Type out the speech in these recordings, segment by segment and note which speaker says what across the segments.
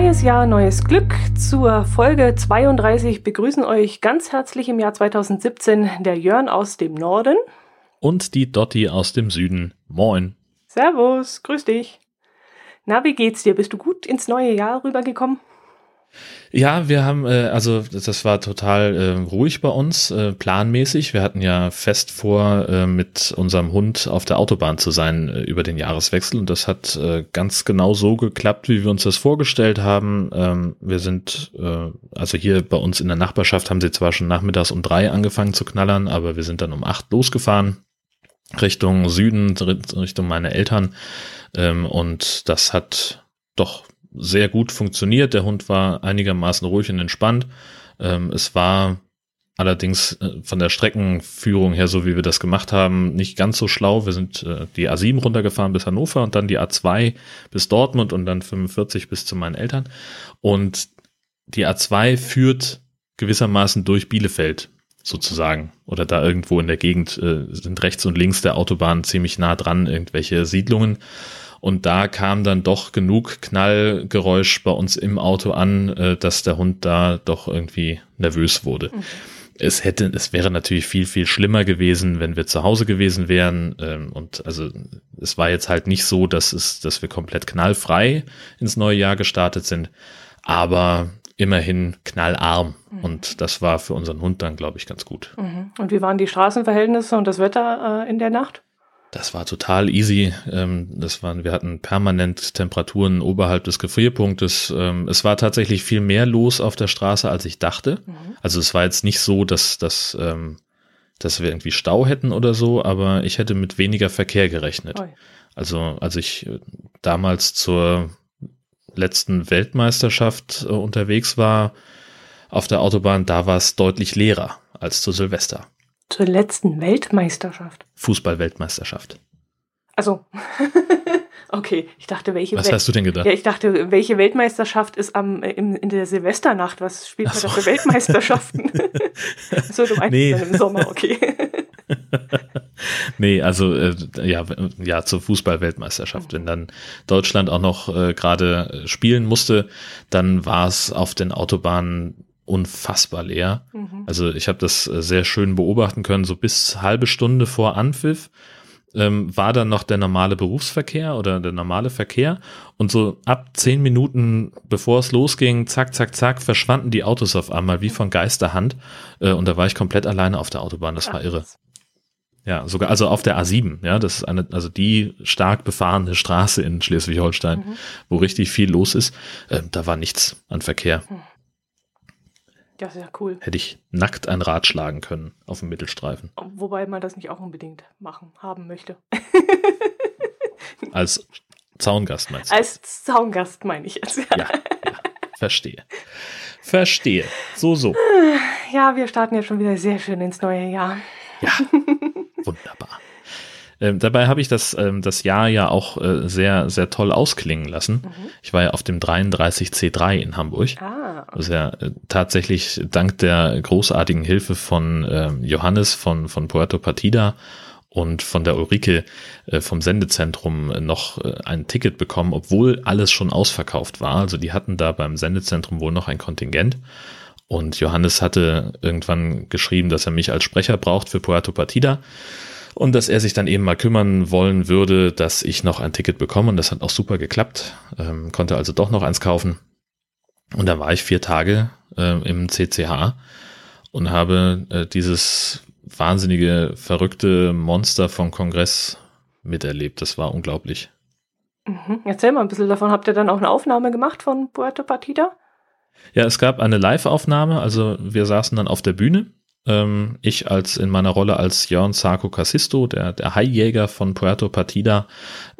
Speaker 1: Neues Jahr, neues Glück. Zur Folge 32 begrüßen euch ganz herzlich im Jahr 2017 der Jörn aus dem Norden.
Speaker 2: Und die Dotti aus dem Süden. Moin.
Speaker 1: Servus, grüß dich. Na, wie geht's dir? Bist du gut ins neue Jahr rübergekommen?
Speaker 2: Ja, wir haben, äh, also das war total äh, ruhig bei uns, äh, planmäßig. Wir hatten ja fest vor, äh, mit unserem Hund auf der Autobahn zu sein äh, über den Jahreswechsel. Und das hat äh, ganz genau so geklappt, wie wir uns das vorgestellt haben. Ähm, wir sind, äh, also hier bei uns in der Nachbarschaft haben sie zwar schon nachmittags um drei angefangen zu knallern, aber wir sind dann um acht losgefahren. Richtung Süden, Richtung meine Eltern. Ähm, und das hat doch sehr gut funktioniert. Der Hund war einigermaßen ruhig und entspannt. Ähm, es war allerdings äh, von der Streckenführung her, so wie wir das gemacht haben, nicht ganz so schlau. Wir sind äh, die A7 runtergefahren bis Hannover und dann die A2 bis Dortmund und dann 45 bis zu meinen Eltern. Und die A2 führt gewissermaßen durch Bielefeld sozusagen. Oder da irgendwo in der Gegend äh, sind rechts und links der Autobahn ziemlich nah dran irgendwelche Siedlungen. Und da kam dann doch genug Knallgeräusch bei uns im Auto an, äh, dass der Hund da doch irgendwie nervös wurde. Mhm. Es hätte, es wäre natürlich viel, viel schlimmer gewesen, wenn wir zu Hause gewesen wären. Ähm, und also es war jetzt halt nicht so, dass es, dass wir komplett knallfrei ins neue Jahr gestartet sind. Aber immerhin knallarm. Mhm. Und das war für unseren Hund dann, glaube ich, ganz gut.
Speaker 1: Mhm. Und wie waren die Straßenverhältnisse und das Wetter äh, in der Nacht?
Speaker 2: Das war total easy. Ähm, das waren, wir hatten permanent Temperaturen oberhalb des Gefrierpunktes. Ähm, es war tatsächlich viel mehr los auf der Straße, als ich dachte. Mhm. Also es war jetzt nicht so, dass, dass, ähm, dass wir irgendwie Stau hätten oder so, aber ich hätte mit weniger Verkehr gerechnet. Also als ich äh, damals zur letzten Weltmeisterschaft äh, unterwegs war auf der Autobahn, da war es deutlich leerer als zu Silvester.
Speaker 1: Zur letzten Weltmeisterschaft.
Speaker 2: Fußball-Weltmeisterschaft.
Speaker 1: Also, okay, ich dachte, welche.
Speaker 2: Was Wel hast du denn gedacht?
Speaker 1: Ja, ich dachte, welche Weltmeisterschaft ist am im, in der Silvesternacht? Was spielt man so. da für Weltmeisterschaften? so, du meinst nee. im Sommer, okay.
Speaker 2: nee, also äh, ja, ja, zur Fußball-Weltmeisterschaft. Wenn dann Deutschland auch noch äh, gerade spielen musste, dann war es auf den Autobahnen unfassbar leer. Mhm. Also ich habe das äh, sehr schön beobachten können. So bis halbe Stunde vor Anpfiff ähm, war dann noch der normale Berufsverkehr oder der normale Verkehr. Und so ab zehn Minuten, bevor es losging, zack, zack, zack, verschwanden die Autos auf einmal wie von Geisterhand. Äh, und da war ich komplett alleine auf der Autobahn. Das war irre. Ja, sogar, also auf der A7, ja, das ist eine, also die stark befahrene Straße in Schleswig-Holstein, mhm. wo richtig viel los ist. Äh, da war nichts an Verkehr. Mhm.
Speaker 1: Ja, sehr cool.
Speaker 2: Hätte ich nackt ein Rad schlagen können auf dem Mittelstreifen.
Speaker 1: Wobei man das nicht auch unbedingt machen, haben möchte.
Speaker 2: Als Zaungast meinst
Speaker 1: du? Als Zaungast meine ich jetzt.
Speaker 2: Ja. ja, ja, verstehe. Verstehe. So, so.
Speaker 1: Ja, wir starten ja schon wieder sehr schön ins neue Jahr.
Speaker 2: Ja, wunderbar. Ähm, dabei habe ich das, ähm, das Jahr ja auch äh, sehr, sehr toll ausklingen lassen. Mhm. Ich war ja auf dem 33C3 in Hamburg. Ah, okay. Was ja äh, tatsächlich dank der großartigen Hilfe von äh, Johannes von, von Puerto Partida und von der Ulrike äh, vom Sendezentrum noch äh, ein Ticket bekommen, obwohl alles schon ausverkauft war. Also die hatten da beim Sendezentrum wohl noch ein Kontingent. Und Johannes hatte irgendwann geschrieben, dass er mich als Sprecher braucht für Puerto Partida und dass er sich dann eben mal kümmern wollen würde, dass ich noch ein Ticket bekomme und das hat auch super geklappt, ähm, konnte also doch noch eins kaufen und dann war ich vier Tage äh, im CCH und habe äh, dieses wahnsinnige, verrückte Monster vom Kongress miterlebt. Das war unglaublich.
Speaker 1: Mhm. Erzähl mal ein bisschen davon. Habt ihr dann auch eine Aufnahme gemacht von Puerto Partida?
Speaker 2: Ja, es gab eine Live-Aufnahme. Also wir saßen dann auf der Bühne ähm, ich als in meiner Rolle als Jörn Sarko Casisto, der, der Haijäger von Puerto Partida.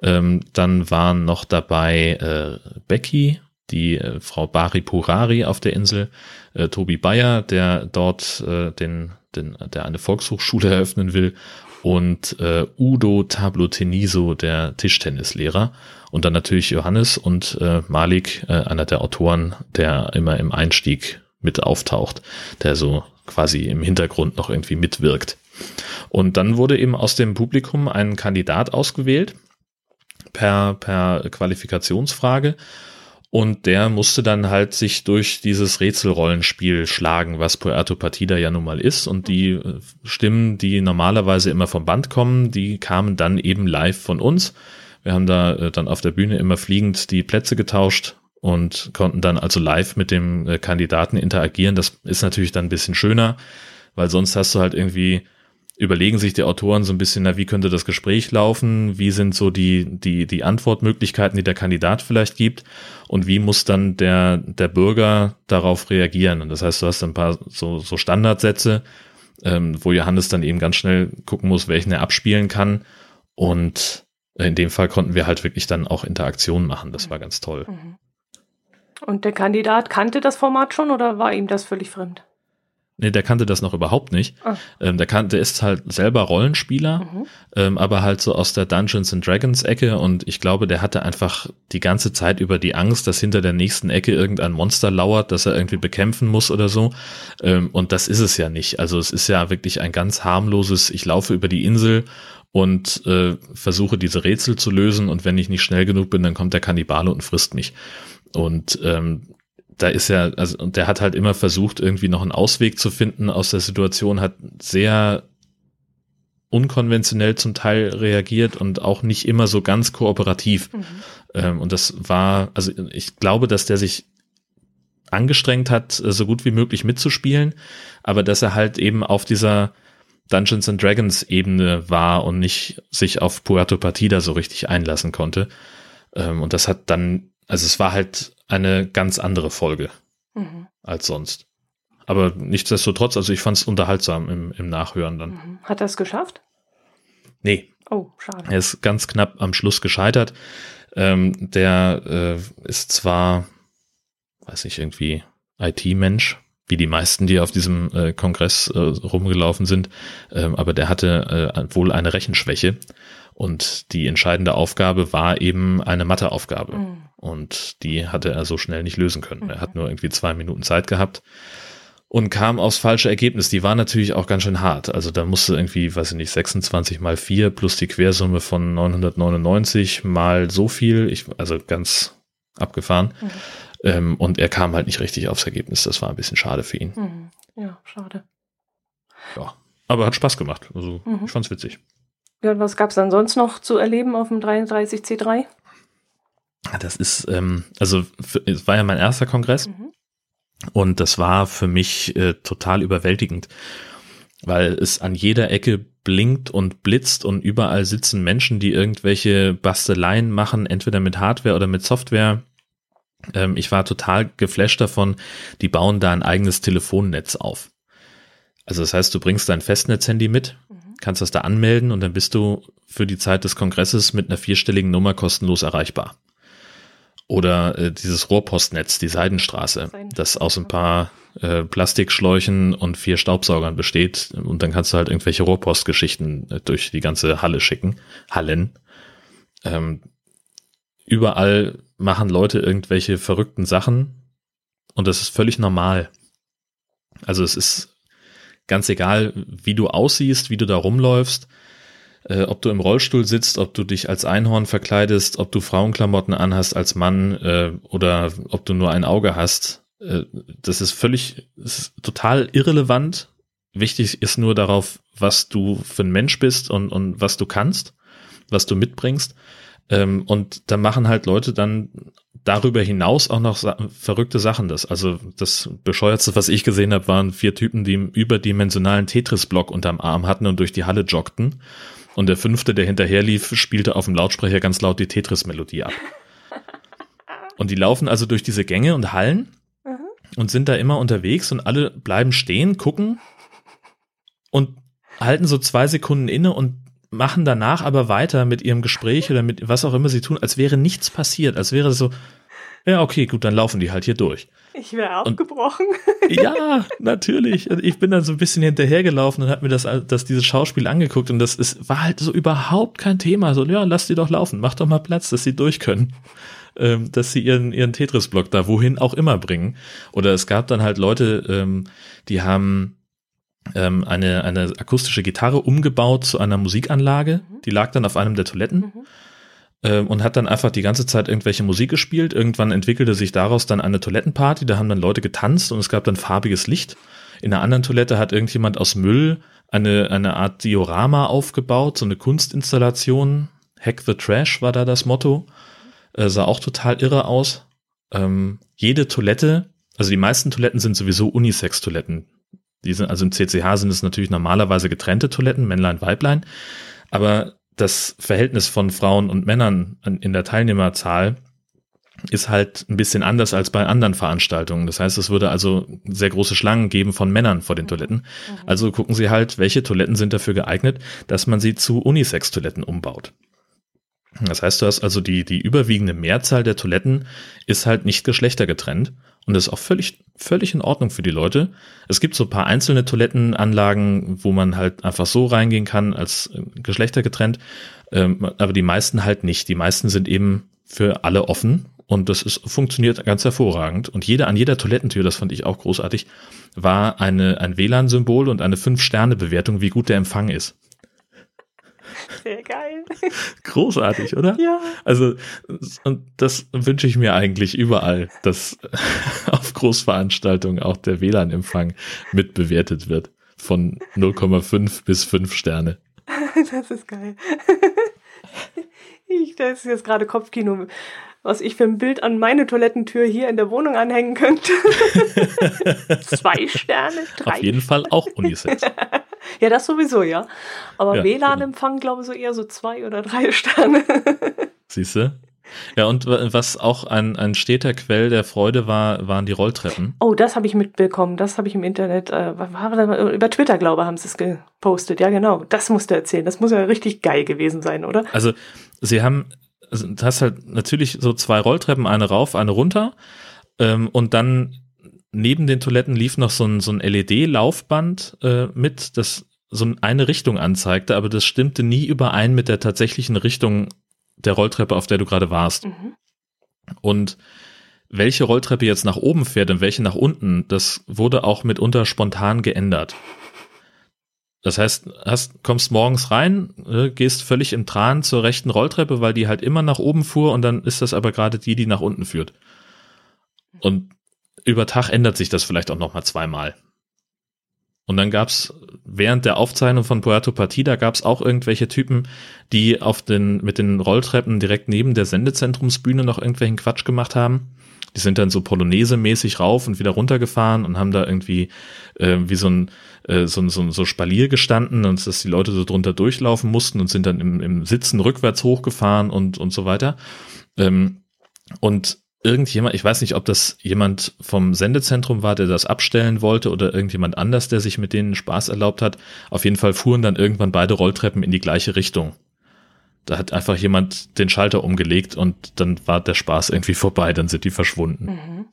Speaker 2: Ähm, dann waren noch dabei äh, Becky, die äh, Frau Bari Purari auf der Insel, äh, Tobi Bayer, der dort äh, den, den, der eine Volkshochschule eröffnen will und äh, Udo Tabloteniso, der Tischtennislehrer. Und dann natürlich Johannes und äh, Malik, äh, einer der Autoren, der immer im Einstieg mit auftaucht, der so quasi im Hintergrund noch irgendwie mitwirkt. Und dann wurde eben aus dem Publikum ein Kandidat ausgewählt per, per Qualifikationsfrage. Und der musste dann halt sich durch dieses Rätselrollenspiel schlagen, was Puerto Partida ja nun mal ist. Und die äh, Stimmen, die normalerweise immer vom Band kommen, die kamen dann eben live von uns. Wir haben da äh, dann auf der Bühne immer fliegend die Plätze getauscht und konnten dann also live mit dem äh, Kandidaten interagieren. Das ist natürlich dann ein bisschen schöner, weil sonst hast du halt irgendwie überlegen sich die Autoren so ein bisschen, na, wie könnte das Gespräch laufen? Wie sind so die, die, die Antwortmöglichkeiten, die der Kandidat vielleicht gibt? Und wie muss dann der, der Bürger darauf reagieren? Und das heißt, du hast ein paar so, so Standardsätze, ähm, wo Johannes dann eben ganz schnell gucken muss, welchen er abspielen kann. Und in dem Fall konnten wir halt wirklich dann auch Interaktionen machen. Das war ganz toll. Mhm.
Speaker 1: Und der Kandidat kannte das Format schon oder war ihm das völlig fremd?
Speaker 2: Nee, der kannte das noch überhaupt nicht. Ah. Ähm, der kannte, der ist halt selber Rollenspieler, mhm. ähm, aber halt so aus der Dungeons and Dragons Ecke und ich glaube, der hatte einfach die ganze Zeit über die Angst, dass hinter der nächsten Ecke irgendein Monster lauert, das er irgendwie bekämpfen muss oder so. Ähm, und das ist es ja nicht. Also es ist ja wirklich ein ganz harmloses, ich laufe über die Insel und äh, versuche diese Rätsel zu lösen und wenn ich nicht schnell genug bin, dann kommt der Kannibale und frisst mich. Und ähm, da ist er, also, und der hat halt immer versucht, irgendwie noch einen Ausweg zu finden aus der Situation, hat sehr unkonventionell zum Teil reagiert und auch nicht immer so ganz kooperativ. Mhm. Ähm, und das war, also ich glaube, dass der sich angestrengt hat, so gut wie möglich mitzuspielen, aber dass er halt eben auf dieser Dungeons and Dragons Ebene war und nicht sich auf Puerto Partida so richtig einlassen konnte. Ähm, und das hat dann, also es war halt eine ganz andere Folge mhm. als sonst. Aber nichtsdestotrotz, also ich fand es unterhaltsam im, im Nachhören dann. Mhm.
Speaker 1: Hat er es geschafft?
Speaker 2: Nee.
Speaker 1: Oh, schade.
Speaker 2: Er ist ganz knapp am Schluss gescheitert. Ähm, der äh, ist zwar, weiß ich, irgendwie IT-Mensch, wie die meisten, die auf diesem äh, Kongress äh, rumgelaufen sind, ähm, aber der hatte äh, wohl eine Rechenschwäche und die entscheidende Aufgabe war eben eine Matheaufgabe. Mhm. Und die hatte er so schnell nicht lösen können. Mhm. Er hat nur irgendwie zwei Minuten Zeit gehabt und kam aufs falsche Ergebnis. Die war natürlich auch ganz schön hart. Also da musste irgendwie, weiß ich nicht, 26 mal 4 plus die Quersumme von 999 mal so viel. Ich, also ganz abgefahren. Mhm. Ähm, und er kam halt nicht richtig aufs Ergebnis. Das war ein bisschen schade für ihn.
Speaker 1: Mhm. Ja, schade.
Speaker 2: Ja, aber hat Spaß gemacht. Also mhm. ich fand's witzig.
Speaker 1: Ja, und was gab es dann sonst noch zu erleben auf dem 33C3?
Speaker 2: Das ist, ähm, also es war ja mein erster Kongress mhm. und das war für mich äh, total überwältigend, weil es an jeder Ecke blinkt und blitzt und überall sitzen Menschen, die irgendwelche Basteleien machen, entweder mit Hardware oder mit Software. Ähm, ich war total geflasht davon, die bauen da ein eigenes Telefonnetz auf. Also das heißt, du bringst dein Festnetzhandy mit. Kannst das da anmelden und dann bist du für die Zeit des Kongresses mit einer vierstelligen Nummer kostenlos erreichbar. Oder äh, dieses Rohrpostnetz, die Seidenstraße, das aus ein paar äh, Plastikschläuchen und vier Staubsaugern besteht. Und dann kannst du halt irgendwelche Rohrpostgeschichten äh, durch die ganze Halle schicken. Hallen. Ähm, überall machen Leute irgendwelche verrückten Sachen und das ist völlig normal. Also es ist ganz egal, wie du aussiehst, wie du da rumläufst äh, ob du im Rollstuhl sitzt, ob du dich als Einhorn verkleidest, ob du Frauenklamotten anhast als Mann äh, oder ob du nur ein Auge hast. Äh, das ist völlig, das ist total irrelevant. Wichtig ist nur darauf, was du für ein Mensch bist und, und was du kannst, was du mitbringst. Ähm, und da machen halt Leute dann darüber hinaus auch noch sa verrückte Sachen. Das, also das bescheuertste, was ich gesehen habe, waren vier Typen, die einen überdimensionalen Tetris-Block unterm Arm hatten und durch die Halle joggten. Und der fünfte, der hinterher lief, spielte auf dem Lautsprecher ganz laut die Tetris-Melodie ab. Und die laufen also durch diese Gänge und Hallen mhm. und sind da immer unterwegs und alle bleiben stehen, gucken und halten so zwei Sekunden inne und machen danach aber weiter mit ihrem Gespräch oder mit was auch immer sie tun, als wäre nichts passiert, als wäre so, ja, okay, gut, dann laufen die halt hier durch.
Speaker 1: Ich wäre abgebrochen.
Speaker 2: ja, natürlich. Ich bin dann so ein bisschen hinterhergelaufen und habe mir das, das, dieses Schauspiel angeguckt und das ist, war halt so überhaupt kein Thema. So, ja, lass die doch laufen, mach doch mal Platz, dass sie durch können. Ähm, dass sie ihren, ihren Tetris-Block da wohin auch immer bringen. Oder es gab dann halt Leute, ähm, die haben ähm, eine, eine akustische Gitarre umgebaut zu einer Musikanlage. Mhm. Die lag dann auf einem der Toiletten. Mhm und hat dann einfach die ganze Zeit irgendwelche Musik gespielt. Irgendwann entwickelte sich daraus dann eine Toilettenparty, da haben dann Leute getanzt und es gab dann farbiges Licht. In einer anderen Toilette hat irgendjemand aus Müll eine, eine Art Diorama aufgebaut, so eine Kunstinstallation. Hack the Trash war da das Motto. Äh, sah auch total irre aus. Ähm, jede Toilette, also die meisten Toiletten sind sowieso Unisex-Toiletten. Die sind, also im CCH sind es natürlich normalerweise getrennte Toiletten, Männlein, Weiblein. Aber das Verhältnis von Frauen und Männern in der Teilnehmerzahl ist halt ein bisschen anders als bei anderen Veranstaltungen. Das heißt, es würde also sehr große Schlangen geben von Männern vor den mhm. Toiletten. Mhm. Also gucken Sie halt, welche Toiletten sind dafür geeignet, dass man sie zu Unisex-Toiletten umbaut. Das heißt, du hast also die, die überwiegende Mehrzahl der Toiletten ist halt nicht geschlechtergetrennt. Und das ist auch völlig, völlig in Ordnung für die Leute. Es gibt so ein paar einzelne Toilettenanlagen, wo man halt einfach so reingehen kann als äh, geschlechtergetrennt. Ähm, aber die meisten halt nicht. Die meisten sind eben für alle offen und das ist, funktioniert ganz hervorragend. Und jeder, an jeder Toilettentür, das fand ich auch großartig, war eine, ein WLAN-Symbol und eine Fünf-Sterne-Bewertung, wie gut der Empfang ist.
Speaker 1: Sehr geil.
Speaker 2: Großartig, oder?
Speaker 1: Ja.
Speaker 2: Also, und das wünsche ich mir eigentlich überall, dass auf Großveranstaltungen auch der WLAN-Empfang mitbewertet wird. Von 0,5 bis 5 Sterne.
Speaker 1: Das ist geil. Ich, das ist jetzt gerade Kopfkino, was ich für ein Bild an meine Toilettentür hier in der Wohnung anhängen könnte. Zwei Sterne,
Speaker 2: drei. Auf jeden Fall auch Unisex.
Speaker 1: Ja, das sowieso, ja. Aber ja, WLAN-Empfang, genau. glaube ich, so eher so zwei oder drei Sterne.
Speaker 2: Siehst du? Ja, und was auch ein, ein steter Quell der Freude war, waren die Rolltreppen.
Speaker 1: Oh, das habe ich mitbekommen. Das habe ich im Internet, äh, über Twitter, glaube ich, haben sie es gepostet. Ja, genau. Das musst du erzählen. Das muss ja richtig geil gewesen sein, oder?
Speaker 2: Also, sie haben, also, du hast halt natürlich so zwei Rolltreppen, eine rauf, eine runter. Ähm, und dann neben den Toiletten lief noch so ein, so ein LED-Laufband äh, mit, das so eine Richtung anzeigte, aber das stimmte nie überein mit der tatsächlichen Richtung der Rolltreppe, auf der du gerade warst. Mhm. Und welche Rolltreppe jetzt nach oben fährt und welche nach unten, das wurde auch mitunter spontan geändert. Das heißt, hast, kommst morgens rein, äh, gehst völlig im Tran zur rechten Rolltreppe, weil die halt immer nach oben fuhr und dann ist das aber gerade die, die nach unten führt. Und über Tag ändert sich das vielleicht auch nochmal zweimal. Und dann gab's während der Aufzeichnung von Puerto Partida gab's auch irgendwelche Typen, die auf den, mit den Rolltreppen direkt neben der Sendezentrumsbühne noch irgendwelchen Quatsch gemacht haben. Die sind dann so Polonaise-mäßig rauf und wieder runtergefahren und haben da irgendwie äh, wie so ein, äh, so, so, so Spalier gestanden und dass die Leute so drunter durchlaufen mussten und sind dann im, im Sitzen rückwärts hochgefahren und, und so weiter. Ähm, und irgendjemand, ich weiß nicht, ob das jemand vom Sendezentrum war, der das abstellen wollte oder irgendjemand anders, der sich mit denen Spaß erlaubt hat. Auf jeden Fall fuhren dann irgendwann beide Rolltreppen in die gleiche Richtung. Da hat einfach jemand den Schalter umgelegt und dann war der Spaß irgendwie vorbei, dann sind die verschwunden. Mhm.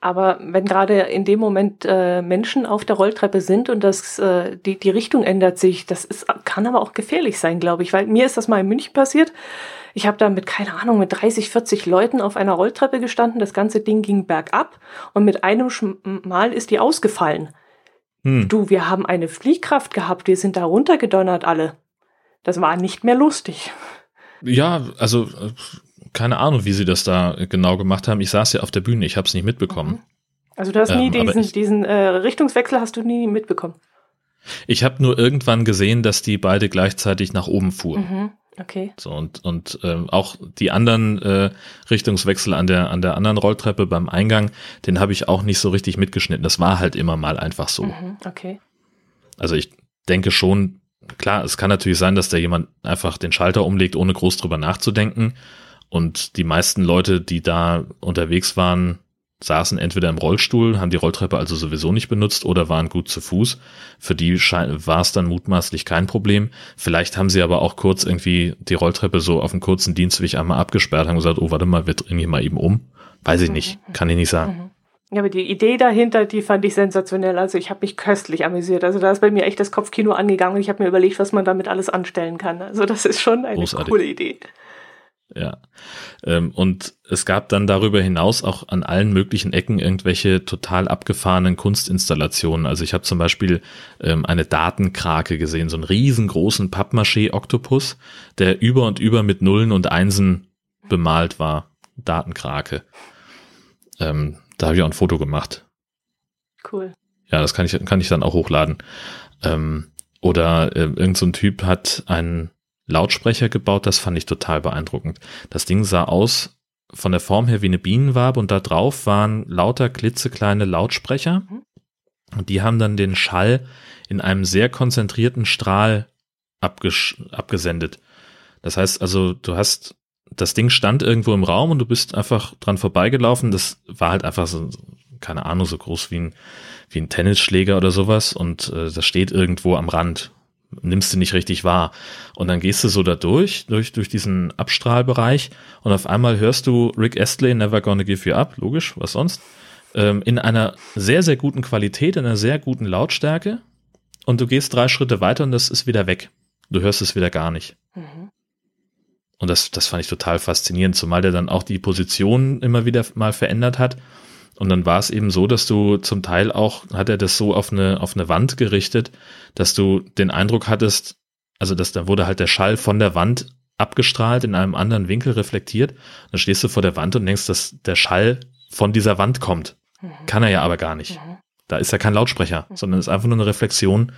Speaker 1: Aber wenn gerade in dem Moment äh, Menschen auf der Rolltreppe sind und das, äh, die, die Richtung ändert sich, das ist, kann aber auch gefährlich sein, glaube ich, weil mir ist das mal in München passiert. Ich habe da mit, keine Ahnung, mit 30, 40 Leuten auf einer Rolltreppe gestanden. Das ganze Ding ging bergab und mit einem Mal ist die ausgefallen. Hm. Du, wir haben eine Fliehkraft gehabt, wir sind da runtergedonnert alle. Das war nicht mehr lustig.
Speaker 2: Ja, also äh, keine Ahnung, wie sie das da genau gemacht haben. Ich saß ja auf der Bühne, ich habe es nicht mitbekommen. Mhm.
Speaker 1: Also du hast nie ähm, diesen, ich, diesen äh, Richtungswechsel hast du nie mitbekommen.
Speaker 2: Ich habe nur irgendwann gesehen, dass die beide gleichzeitig nach oben fuhren. Mhm.
Speaker 1: Okay.
Speaker 2: So und und ähm, auch die anderen äh, Richtungswechsel an der an der anderen Rolltreppe beim Eingang, den habe ich auch nicht so richtig mitgeschnitten. Das war halt immer mal einfach so.
Speaker 1: Mhm, okay.
Speaker 2: Also ich denke schon, klar, es kann natürlich sein, dass da jemand einfach den Schalter umlegt, ohne groß drüber nachzudenken. Und die meisten Leute, die da unterwegs waren, saßen entweder im Rollstuhl, haben die Rolltreppe also sowieso nicht benutzt oder waren gut zu Fuß. Für die war es dann mutmaßlich kein Problem. Vielleicht haben sie aber auch kurz irgendwie die Rolltreppe so auf einen kurzen Dienstweg einmal abgesperrt, haben gesagt, oh, warte mal, wir drehen hier mal eben um. Weiß ich nicht, mhm. kann ich nicht sagen. Mhm.
Speaker 1: Ja, aber die Idee dahinter, die fand ich sensationell. Also ich habe mich köstlich amüsiert. Also da ist bei mir echt das Kopfkino angegangen und ich habe mir überlegt, was man damit alles anstellen kann. Also das ist schon eine Großartig. coole Idee.
Speaker 2: Ja. Ähm, und es gab dann darüber hinaus auch an allen möglichen Ecken irgendwelche total abgefahrenen Kunstinstallationen. Also ich habe zum Beispiel ähm, eine Datenkrake gesehen, so einen riesengroßen Pappmaché-Oktopus, der über und über mit Nullen und Einsen bemalt war. Datenkrake. Ähm, da habe ich auch ein Foto gemacht.
Speaker 1: Cool.
Speaker 2: Ja, das kann ich, kann ich dann auch hochladen. Oder äh, irgend so ein Typ hat einen Lautsprecher gebaut, das fand ich total beeindruckend. Das Ding sah aus von der Form her wie eine Bienenwabe und da drauf waren lauter klitzekleine Lautsprecher. Mhm. Und die haben dann den Schall in einem sehr konzentrierten Strahl abgesendet. Das heißt also, du hast, das Ding stand irgendwo im Raum und du bist einfach dran vorbeigelaufen. Das war halt einfach so, keine Ahnung, so groß wie ein, wie ein Tennisschläger oder sowas und äh, das steht irgendwo am Rand nimmst du nicht richtig wahr. Und dann gehst du so da durch, durch, durch diesen Abstrahlbereich und auf einmal hörst du Rick Astley, Never Gonna Give You Up, logisch, was sonst, ähm, in einer sehr, sehr guten Qualität, in einer sehr guten Lautstärke und du gehst drei Schritte weiter und das ist wieder weg. Du hörst es wieder gar nicht. Mhm. Und das, das fand ich total faszinierend, zumal der dann auch die Position immer wieder mal verändert hat und dann war es eben so, dass du zum Teil auch, hat er das so auf eine, auf eine Wand gerichtet, dass du den Eindruck hattest, also dass da wurde halt der Schall von der Wand abgestrahlt, in einem anderen Winkel reflektiert. Dann stehst du vor der Wand und denkst, dass der Schall von dieser Wand kommt. Mhm. Kann er ja aber gar nicht. Mhm. Da ist ja kein Lautsprecher, mhm. sondern ist einfach nur eine Reflexion,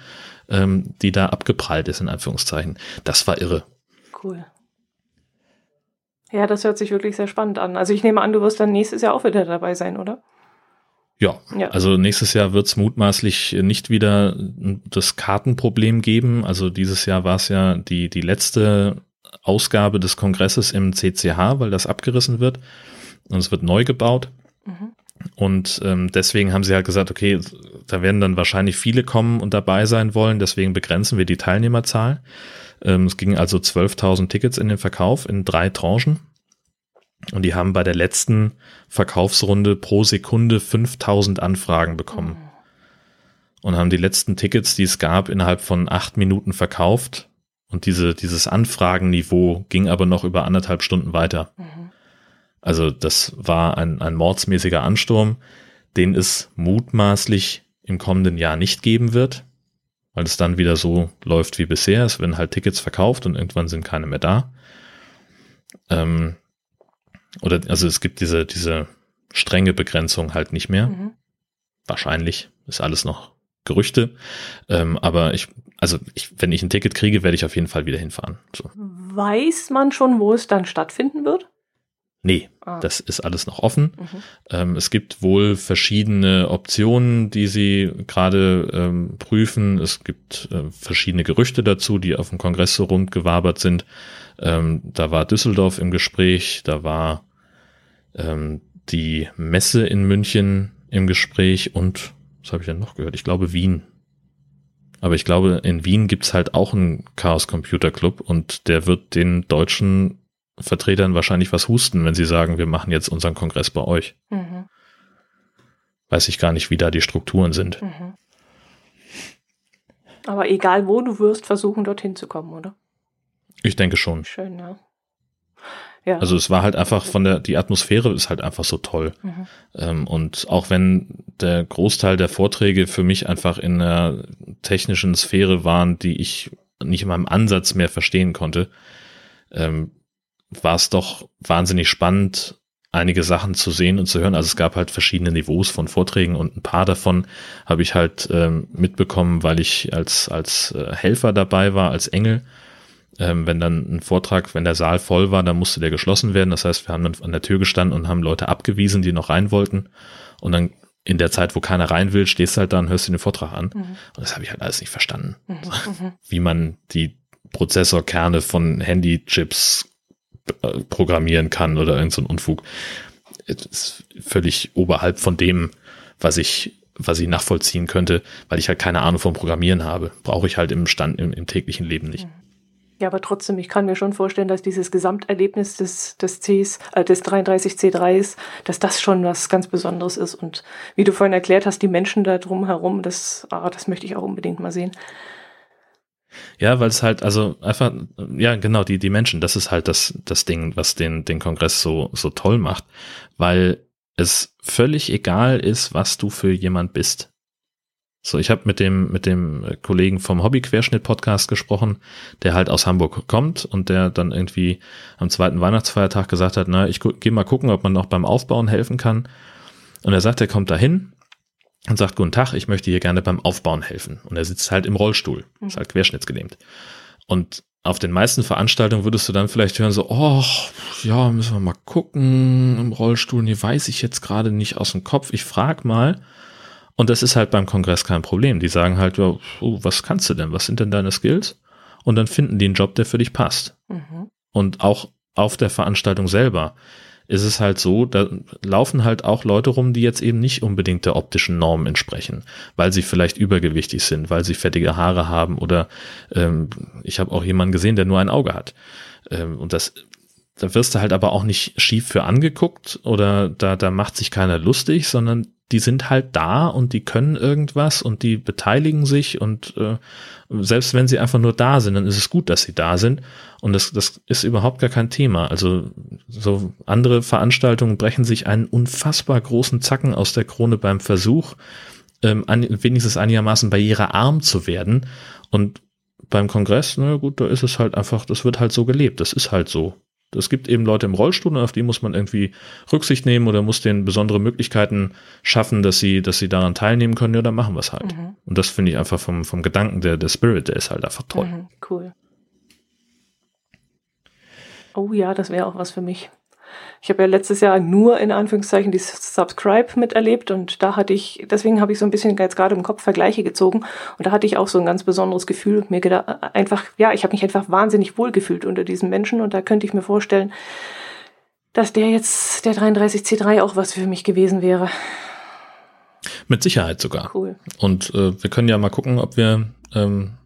Speaker 2: ähm, die da abgeprallt ist, in Anführungszeichen. Das war irre.
Speaker 1: Cool. Ja, das hört sich wirklich sehr spannend an. Also ich nehme an, du wirst dann nächstes Jahr auch wieder dabei sein, oder?
Speaker 2: Ja, ja. also nächstes Jahr wird es mutmaßlich nicht wieder das Kartenproblem geben. Also dieses Jahr war es ja die, die letzte Ausgabe des Kongresses im CCH, weil das abgerissen wird und es wird neu gebaut. Mhm. Und ähm, deswegen haben sie halt gesagt, okay, da werden dann wahrscheinlich viele kommen und dabei sein wollen, deswegen begrenzen wir die Teilnehmerzahl. Ähm, es ging also 12.000 Tickets in den Verkauf in drei Tranchen. Und die haben bei der letzten Verkaufsrunde pro Sekunde 5000 Anfragen bekommen. Und haben die letzten Tickets, die es gab, innerhalb von acht Minuten verkauft. Und diese, dieses Anfragenniveau ging aber noch über anderthalb Stunden weiter. Mhm. Also das war ein, ein mordsmäßiger Ansturm, den es mutmaßlich im kommenden Jahr nicht geben wird weil es dann wieder so läuft wie bisher. Es werden halt Tickets verkauft und irgendwann sind keine mehr da. Ähm, oder also es gibt diese, diese strenge Begrenzung halt nicht mehr. Mhm. Wahrscheinlich ist alles noch Gerüchte. Ähm, aber ich, also ich, wenn ich ein Ticket kriege, werde ich auf jeden Fall wieder hinfahren. So.
Speaker 1: Weiß man schon, wo es dann stattfinden wird?
Speaker 2: Nee, ah. das ist alles noch offen. Mhm. Ähm, es gibt wohl verschiedene Optionen, die sie gerade ähm, prüfen. Es gibt äh, verschiedene Gerüchte dazu, die auf dem Kongress so rund gewabert sind. Ähm, da war Düsseldorf im Gespräch, da war ähm, die Messe in München im Gespräch und was habe ich denn noch gehört? Ich glaube Wien. Aber ich glaube, in Wien gibt's halt auch einen Chaos Computer Club und der wird den deutschen Vertretern wahrscheinlich was husten, wenn sie sagen, wir machen jetzt unseren Kongress bei euch. Mhm. Weiß ich gar nicht, wie da die Strukturen sind. Mhm.
Speaker 1: Aber egal wo, du wirst versuchen, dorthin zu kommen, oder?
Speaker 2: Ich denke schon.
Speaker 1: Schön, ja.
Speaker 2: ja. Also es war halt einfach von der, die Atmosphäre ist halt einfach so toll. Mhm. Ähm, und auch wenn der Großteil der Vorträge für mich einfach in einer technischen Sphäre waren, die ich nicht in meinem Ansatz mehr verstehen konnte, ähm, war es doch wahnsinnig spannend, einige Sachen zu sehen und zu hören. Also es gab halt verschiedene Niveaus von Vorträgen und ein paar davon habe ich halt ähm, mitbekommen, weil ich als, als äh, Helfer dabei war, als Engel. Ähm, wenn dann ein Vortrag, wenn der Saal voll war, dann musste der geschlossen werden. Das heißt, wir haben dann an der Tür gestanden und haben Leute abgewiesen, die noch rein wollten. Und dann in der Zeit, wo keiner rein will, stehst halt da und hörst dir den Vortrag an. Mhm. Und das habe ich halt alles nicht verstanden. Mhm. mhm. Wie man die Prozessorkerne von Handychips programmieren kann oder irgend so Unfug. Das ist völlig oberhalb von dem, was ich, was ich nachvollziehen könnte, weil ich halt keine Ahnung vom Programmieren habe. Brauche ich halt im Stand, im, im täglichen Leben nicht.
Speaker 1: Ja, aber trotzdem, ich kann mir schon vorstellen, dass dieses Gesamterlebnis des, des Cs, äh, des 33C3s, dass das schon was ganz Besonderes ist. Und wie du vorhin erklärt hast, die Menschen da drumherum, das, ah, das möchte ich auch unbedingt mal sehen.
Speaker 2: Ja, weil es halt, also einfach, ja, genau, die, die Menschen, das ist halt das, das Ding, was den, den Kongress so, so toll macht, weil es völlig egal ist, was du für jemand bist. So, ich habe mit dem mit dem Kollegen vom Hobby Querschnitt Podcast gesprochen, der halt aus Hamburg kommt und der dann irgendwie am zweiten Weihnachtsfeiertag gesagt hat, na, ich gehe mal gucken, ob man noch beim Aufbauen helfen kann. Und er sagt, er kommt dahin und sagt, guten Tag, ich möchte hier gerne beim Aufbauen helfen. Und er sitzt halt im Rollstuhl, ist halt querschnittsgelähmt. Und auf den meisten Veranstaltungen würdest du dann vielleicht hören so, oh, ja, müssen wir mal gucken im Rollstuhl. Nee, weiß ich jetzt gerade nicht aus dem Kopf. Ich frag mal. Und das ist halt beim Kongress kein Problem. Die sagen halt, ja, oh, was kannst du denn? Was sind denn deine Skills? Und dann finden die einen Job, der für dich passt. Mhm. Und auch auf der Veranstaltung selber ist es halt so, da laufen halt auch Leute rum, die jetzt eben nicht unbedingt der optischen Norm entsprechen, weil sie vielleicht übergewichtig sind, weil sie fettige Haare haben oder ähm, ich habe auch jemanden gesehen, der nur ein Auge hat. Ähm, und das da wirst du halt aber auch nicht schief für angeguckt oder da, da macht sich keiner lustig, sondern die sind halt da und die können irgendwas und die beteiligen sich und äh, selbst wenn sie einfach nur da sind, dann ist es gut, dass sie da sind und das, das ist überhaupt gar kein Thema. Also so andere Veranstaltungen brechen sich einen unfassbar großen Zacken aus der Krone beim Versuch, ähm, an, wenigstens einigermaßen barrierearm zu werden und beim Kongress, na gut, da ist es halt einfach, das wird halt so gelebt, das ist halt so. Es gibt eben Leute im Rollstuhl und auf die muss man irgendwie Rücksicht nehmen oder muss denen besondere Möglichkeiten schaffen, dass sie, dass sie daran teilnehmen können. Ja, dann machen wir es halt. Mhm. Und das finde ich einfach vom, vom Gedanken, der, der Spirit, der ist halt einfach toll. Mhm,
Speaker 1: cool. Oh ja, das wäre auch was für mich. Ich habe ja letztes Jahr nur in Anführungszeichen die Subscribe miterlebt und da hatte ich, deswegen habe ich so ein bisschen jetzt gerade im Kopf Vergleiche gezogen und da hatte ich auch so ein ganz besonderes Gefühl. Mir gedacht, einfach, ja, ich habe mich einfach wahnsinnig wohl gefühlt unter diesen Menschen und da könnte ich mir vorstellen, dass der jetzt, der 33C3 auch was für mich gewesen wäre.
Speaker 2: Mit Sicherheit sogar.
Speaker 1: Cool.
Speaker 2: Und äh, wir können ja mal gucken, ob wir ähm,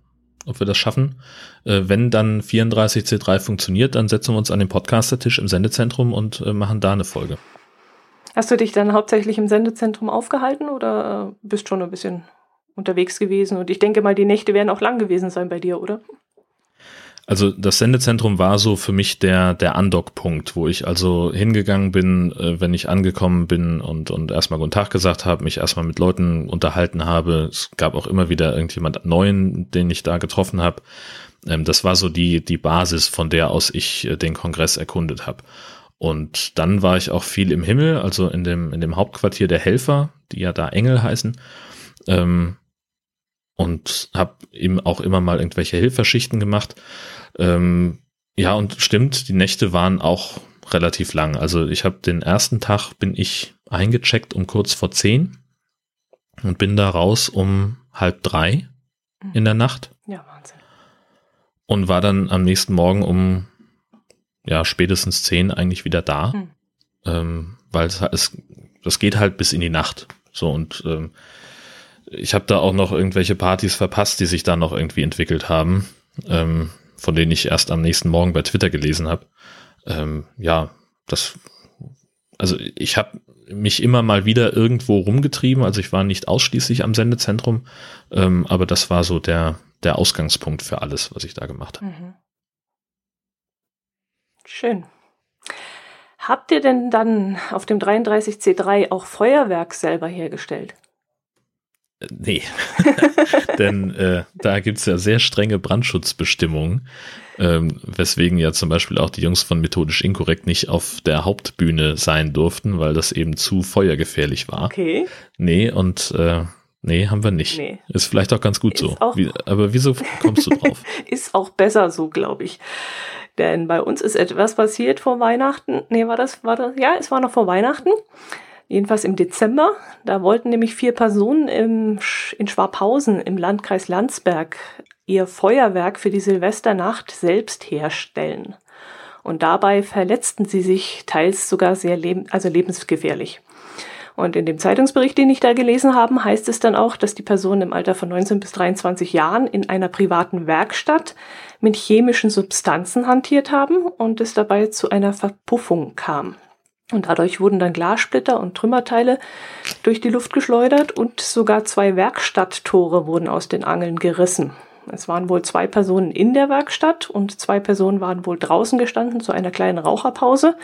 Speaker 2: ob wir das schaffen. Äh, wenn dann 34C3 funktioniert, dann setzen wir uns an den Podcaster-Tisch im Sendezentrum und äh, machen da eine Folge.
Speaker 1: Hast du dich dann hauptsächlich im Sendezentrum aufgehalten oder äh, bist schon ein bisschen unterwegs gewesen? Und ich denke mal, die Nächte werden auch lang gewesen sein bei dir, oder?
Speaker 2: Also das Sendezentrum war so für mich der, der Andockpunkt, wo ich also hingegangen bin, äh, wenn ich angekommen bin und, und erstmal guten Tag gesagt habe, mich erstmal mit Leuten unterhalten habe. Es gab auch immer wieder irgendjemand Neuen, den ich da getroffen habe. Ähm, das war so die, die Basis, von der aus ich äh, den Kongress erkundet habe. Und dann war ich auch viel im Himmel, also in dem, in dem Hauptquartier der Helfer, die ja da Engel heißen. Ähm, und habe eben auch immer mal irgendwelche Hilferschichten gemacht. Ähm, ja, und stimmt, die Nächte waren auch relativ lang. Also ich habe den ersten Tag bin ich eingecheckt um kurz vor zehn und bin da raus um halb drei mhm. in der Nacht.
Speaker 1: Ja, Wahnsinn.
Speaker 2: Und war dann am nächsten Morgen um ja spätestens zehn eigentlich wieder da, mhm. ähm, weil es, es das geht halt bis in die Nacht. So und ähm, ich habe da auch noch irgendwelche Partys verpasst, die sich da noch irgendwie entwickelt haben, ähm, von denen ich erst am nächsten Morgen bei Twitter gelesen habe. Ähm, ja, das, also ich habe mich immer mal wieder irgendwo rumgetrieben, also ich war nicht ausschließlich am Sendezentrum, ähm, aber das war so der, der Ausgangspunkt für alles, was ich da gemacht habe. Mhm.
Speaker 1: Schön. Habt ihr denn dann auf dem 33C3 auch Feuerwerk selber hergestellt?
Speaker 2: Nee, denn äh, da gibt's ja sehr strenge Brandschutzbestimmungen, ähm, weswegen ja zum Beispiel auch die Jungs von Methodisch Inkorrekt nicht auf der Hauptbühne sein durften, weil das eben zu feuergefährlich war.
Speaker 1: Okay.
Speaker 2: Nee, und äh, nee, haben wir nicht. Nee. Ist vielleicht auch ganz gut Ist so. Wie, aber wieso kommst du drauf?
Speaker 1: Ist auch besser so, glaube ich. Denn bei uns ist etwas passiert vor Weihnachten. Nee, war das, war das, ja, es war noch vor Weihnachten jedenfalls im Dezember. Da wollten nämlich vier Personen im, in Schwabhausen im Landkreis Landsberg ihr Feuerwerk für die Silvesternacht selbst herstellen. Und dabei verletzten sie sich teils sogar sehr leb also lebensgefährlich. Und in dem Zeitungsbericht, den ich da gelesen habe, heißt es dann auch, dass die Personen im Alter von 19 bis 23 Jahren in einer privaten Werkstatt mit chemischen Substanzen hantiert haben und es dabei zu einer Verpuffung kam. Und dadurch wurden dann Glassplitter und Trümmerteile durch die Luft geschleudert und sogar zwei Werkstatttore wurden aus den Angeln gerissen. Es waren wohl zwei Personen in der Werkstatt und zwei Personen waren wohl draußen gestanden zu einer kleinen Raucherpause.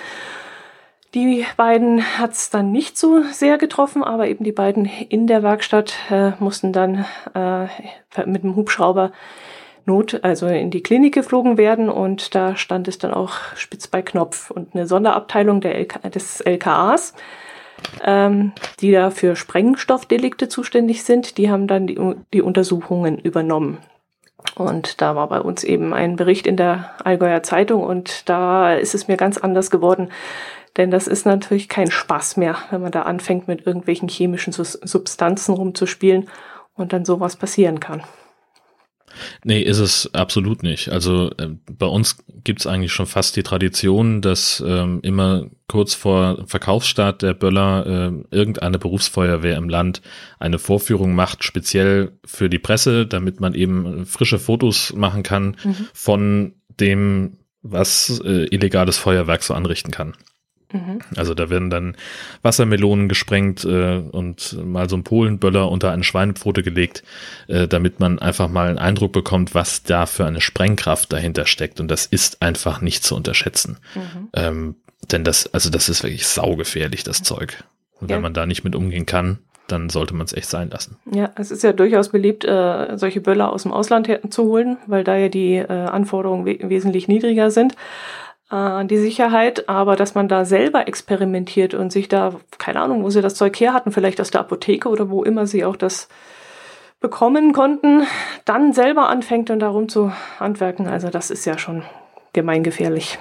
Speaker 1: Die beiden hat es dann nicht so sehr getroffen, aber eben die beiden in der Werkstatt äh, mussten dann äh, mit dem Hubschrauber Not, also in die Klinik geflogen werden und da stand es dann auch spitz bei Knopf und eine Sonderabteilung der LK, des LKAs, ähm, die da für Sprengstoffdelikte zuständig sind, die haben dann die, die Untersuchungen übernommen. Und da war bei uns eben ein Bericht in der Allgäuer Zeitung und da ist es mir ganz anders geworden. Denn das ist natürlich kein Spaß mehr, wenn man da anfängt, mit irgendwelchen chemischen Substanzen rumzuspielen und dann sowas passieren kann.
Speaker 2: Nee, ist es absolut nicht. Also äh, bei uns gibt's eigentlich schon fast die Tradition, dass ähm, immer kurz vor Verkaufsstart der Böller äh, irgendeine Berufsfeuerwehr im Land eine Vorführung macht, speziell für die Presse, damit man eben frische Fotos machen kann mhm. von dem, was äh, illegales Feuerwerk so anrichten kann. Mhm. Also da werden dann Wassermelonen gesprengt äh, und mal so ein Polenböller unter eine Schweinepfote gelegt, äh, damit man einfach mal einen Eindruck bekommt, was da für eine Sprengkraft dahinter steckt. Und das ist einfach nicht zu unterschätzen. Mhm. Ähm, denn das, also das ist wirklich saugefährlich, das Zeug. Und wenn ja. man da nicht mit umgehen kann, dann sollte man es echt sein lassen.
Speaker 1: Ja, es ist ja durchaus beliebt, äh, solche Böller aus dem Ausland zu holen, weil da ja die äh, Anforderungen we wesentlich niedriger sind äh, die Sicherheit, aber dass man da selber experimentiert und sich da, keine Ahnung, wo sie das Zeug her hatten, vielleicht aus der Apotheke oder wo immer sie auch das bekommen konnten, dann selber anfängt und darum zu handwerken. Also das ist ja schon gemeingefährlich.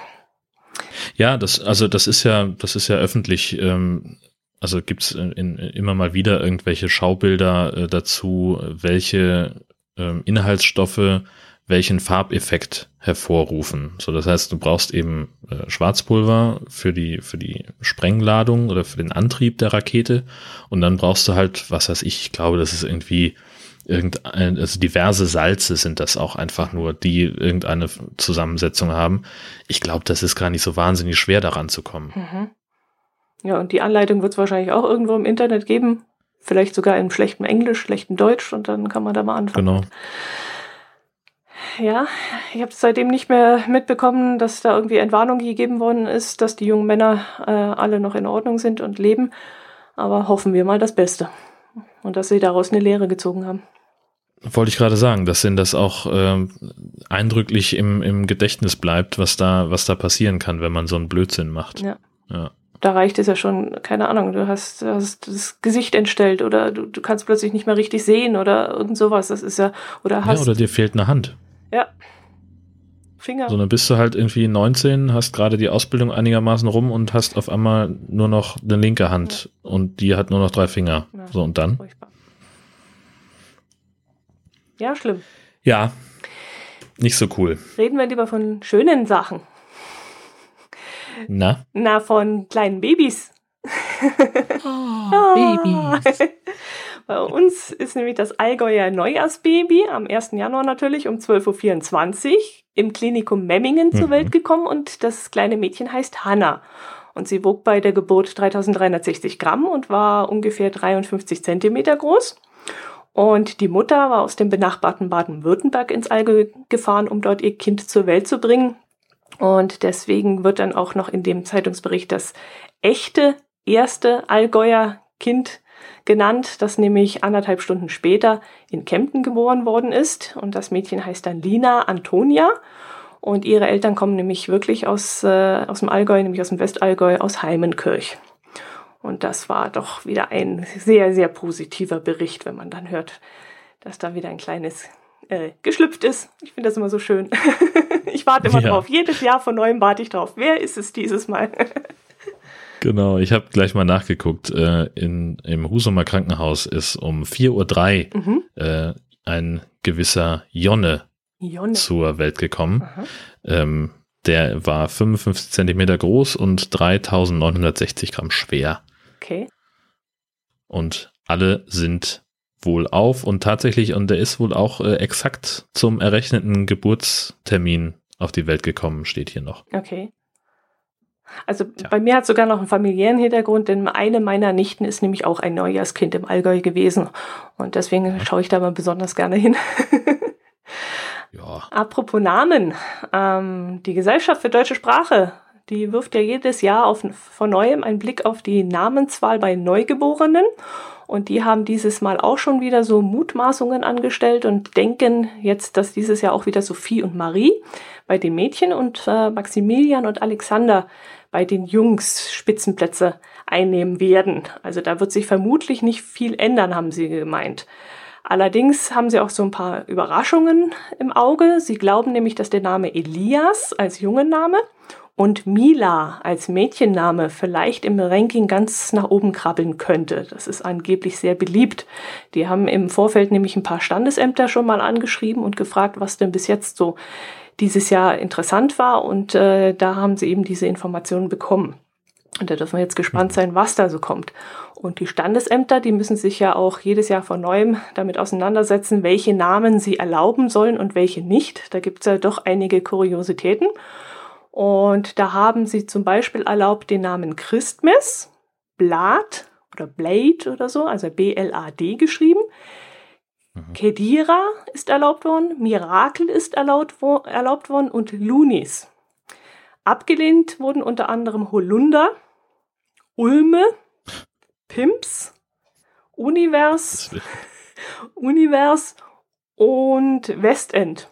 Speaker 2: Ja, das, also das ist ja, das ist ja öffentlich. Ähm, also in, in, immer mal wieder irgendwelche Schaubilder äh, dazu, welche ähm, Inhaltsstoffe welchen Farbeffekt hervorrufen. So, das heißt, du brauchst eben äh, Schwarzpulver für die, für die Sprengladung oder für den Antrieb der Rakete. Und dann brauchst du halt, was weiß ich, ich glaube, das ist irgendwie irgendein, also diverse Salze sind das auch einfach nur, die irgendeine Zusammensetzung haben. Ich glaube, das ist gar nicht so wahnsinnig schwer daran zu kommen. Mhm.
Speaker 1: Ja, und die Anleitung wird es wahrscheinlich auch irgendwo im Internet geben. Vielleicht sogar in schlechtem Englisch, schlechtem Deutsch und dann kann man da mal anfangen. Genau ja, ich habe seitdem nicht mehr mitbekommen, dass da irgendwie Entwarnung gegeben worden ist, dass die jungen Männer äh, alle noch in Ordnung sind und leben. Aber hoffen wir mal das Beste. Und dass sie daraus eine Lehre gezogen haben.
Speaker 2: Wollte ich gerade sagen, dass denn das auch äh, eindrücklich im, im Gedächtnis bleibt, was da, was da passieren kann, wenn man so einen Blödsinn macht. Ja.
Speaker 1: ja. Da reicht es ja schon, keine Ahnung, du hast, hast das Gesicht entstellt oder du, du kannst plötzlich nicht mehr richtig sehen oder irgend sowas. Das ist ja, oder hast.
Speaker 2: Ja, oder dir fehlt eine Hand.
Speaker 1: Ja. Finger.
Speaker 2: So, dann bist du halt irgendwie 19, hast gerade die Ausbildung einigermaßen rum und hast auf einmal nur noch eine linke Hand ja. und die hat nur noch drei Finger. Ja, so, und dann? Furchtbar.
Speaker 1: Ja, schlimm.
Speaker 2: Ja, nicht so cool.
Speaker 1: Reden wir lieber von schönen Sachen.
Speaker 2: Na?
Speaker 1: Na, von kleinen Babys.
Speaker 2: Oh, Babys.
Speaker 1: Bei uns ist nämlich das Allgäuer Neujahrsbaby am 1. Januar natürlich um 12.24 Uhr im Klinikum Memmingen mhm. zur Welt gekommen und das kleine Mädchen heißt Hanna. Und sie wog bei der Geburt 3360 Gramm und war ungefähr 53 Zentimeter groß. Und die Mutter war aus dem benachbarten Baden-Württemberg ins Allgäu gefahren, um dort ihr Kind zur Welt zu bringen. Und deswegen wird dann auch noch in dem Zeitungsbericht das echte erste Allgäuer Kind genannt, das nämlich anderthalb Stunden später in Kempten geboren worden ist. Und das Mädchen heißt dann Lina Antonia. Und ihre Eltern kommen nämlich wirklich aus, äh, aus dem Allgäu, nämlich aus dem Westallgäu, aus Heimenkirch. Und das war doch wieder ein sehr, sehr positiver Bericht, wenn man dann hört, dass da wieder ein kleines äh, geschlüpft ist. Ich finde das immer so schön. ich warte immer ja. drauf. Jedes Jahr von neuem warte ich drauf. Wer ist es dieses Mal?
Speaker 2: Genau, ich habe gleich mal nachgeguckt. Äh, in, Im Husumer Krankenhaus ist um 4.03 Uhr mhm. äh, ein gewisser Jonne, Jonne, zur Welt gekommen. Ähm, der war 55 Zentimeter groß und 3960 Gramm schwer.
Speaker 1: Okay.
Speaker 2: Und alle sind wohl auf und tatsächlich, und der ist wohl auch äh, exakt zum errechneten Geburtstermin auf die Welt gekommen, steht hier noch.
Speaker 1: Okay. Also ja. bei mir hat sogar noch einen familiären Hintergrund, denn eine meiner Nichten ist nämlich auch ein Neujahrskind im Allgäu gewesen. Und deswegen schaue ich da mal besonders gerne hin.
Speaker 2: Ja.
Speaker 1: Apropos Namen. Ähm, die Gesellschaft für deutsche Sprache, die wirft ja jedes Jahr auf, von neuem einen Blick auf die Namenswahl bei Neugeborenen. Und die haben dieses Mal auch schon wieder so Mutmaßungen angestellt und denken jetzt, dass dieses Jahr auch wieder Sophie und Marie bei den Mädchen und äh, Maximilian und Alexander bei den Jungs Spitzenplätze einnehmen werden. Also da wird sich vermutlich nicht viel ändern, haben sie gemeint. Allerdings haben sie auch so ein paar Überraschungen im Auge. Sie glauben nämlich, dass der Name Elias als Jungenname und Mila als Mädchenname vielleicht im Ranking ganz nach oben krabbeln könnte. Das ist angeblich sehr beliebt. Die haben im Vorfeld nämlich ein paar Standesämter schon mal angeschrieben und gefragt, was denn bis jetzt so dieses Jahr interessant war und äh, da haben sie eben diese Informationen bekommen. Und da dürfen wir jetzt gespannt sein, was da so kommt. Und die Standesämter, die müssen sich ja auch jedes Jahr von neuem damit auseinandersetzen, welche Namen sie erlauben sollen und welche nicht. Da gibt es ja doch einige Kuriositäten. Und da haben sie zum Beispiel erlaubt den Namen Christmas, Blad oder Blade oder so, also B-L-A-D geschrieben. Mhm. Kedira ist erlaubt worden, Mirakel ist erlaubt, erlaubt worden und Lunis. Abgelehnt wurden unter anderem Holunder, Ulme, Pimps, Univers, Univers und Westend.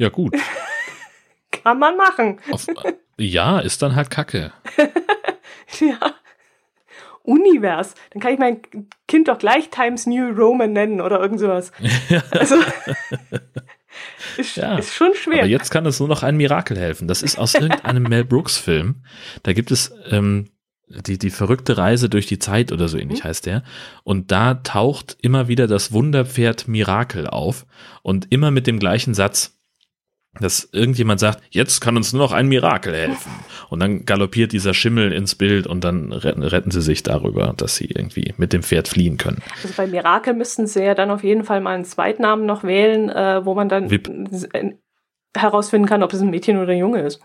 Speaker 2: Ja, gut.
Speaker 1: Kann man machen.
Speaker 2: Auf, ja, ist dann halt Kacke.
Speaker 1: ja. Univers. Dann kann ich mein Kind doch gleich Times New Roman nennen oder irgend sowas. also, ist, ja, ist, schon schwer.
Speaker 2: Aber jetzt kann es nur noch ein Mirakel helfen. Das ist aus irgendeinem Mel Brooks Film. Da gibt es ähm, die, die verrückte Reise durch die Zeit oder so ähnlich mhm. heißt der. Und da taucht immer wieder das Wunderpferd Mirakel auf und immer mit dem gleichen Satz dass irgendjemand sagt, jetzt kann uns nur noch ein Mirakel helfen. Und dann galoppiert dieser Schimmel ins Bild und dann retten, retten sie sich darüber, dass sie irgendwie mit dem Pferd fliehen können.
Speaker 1: Also bei Mirakel müssten sie ja dann auf jeden Fall mal einen Zweitnamen noch wählen, äh, wo man dann Wip. herausfinden kann, ob es ein Mädchen oder ein Junge ist.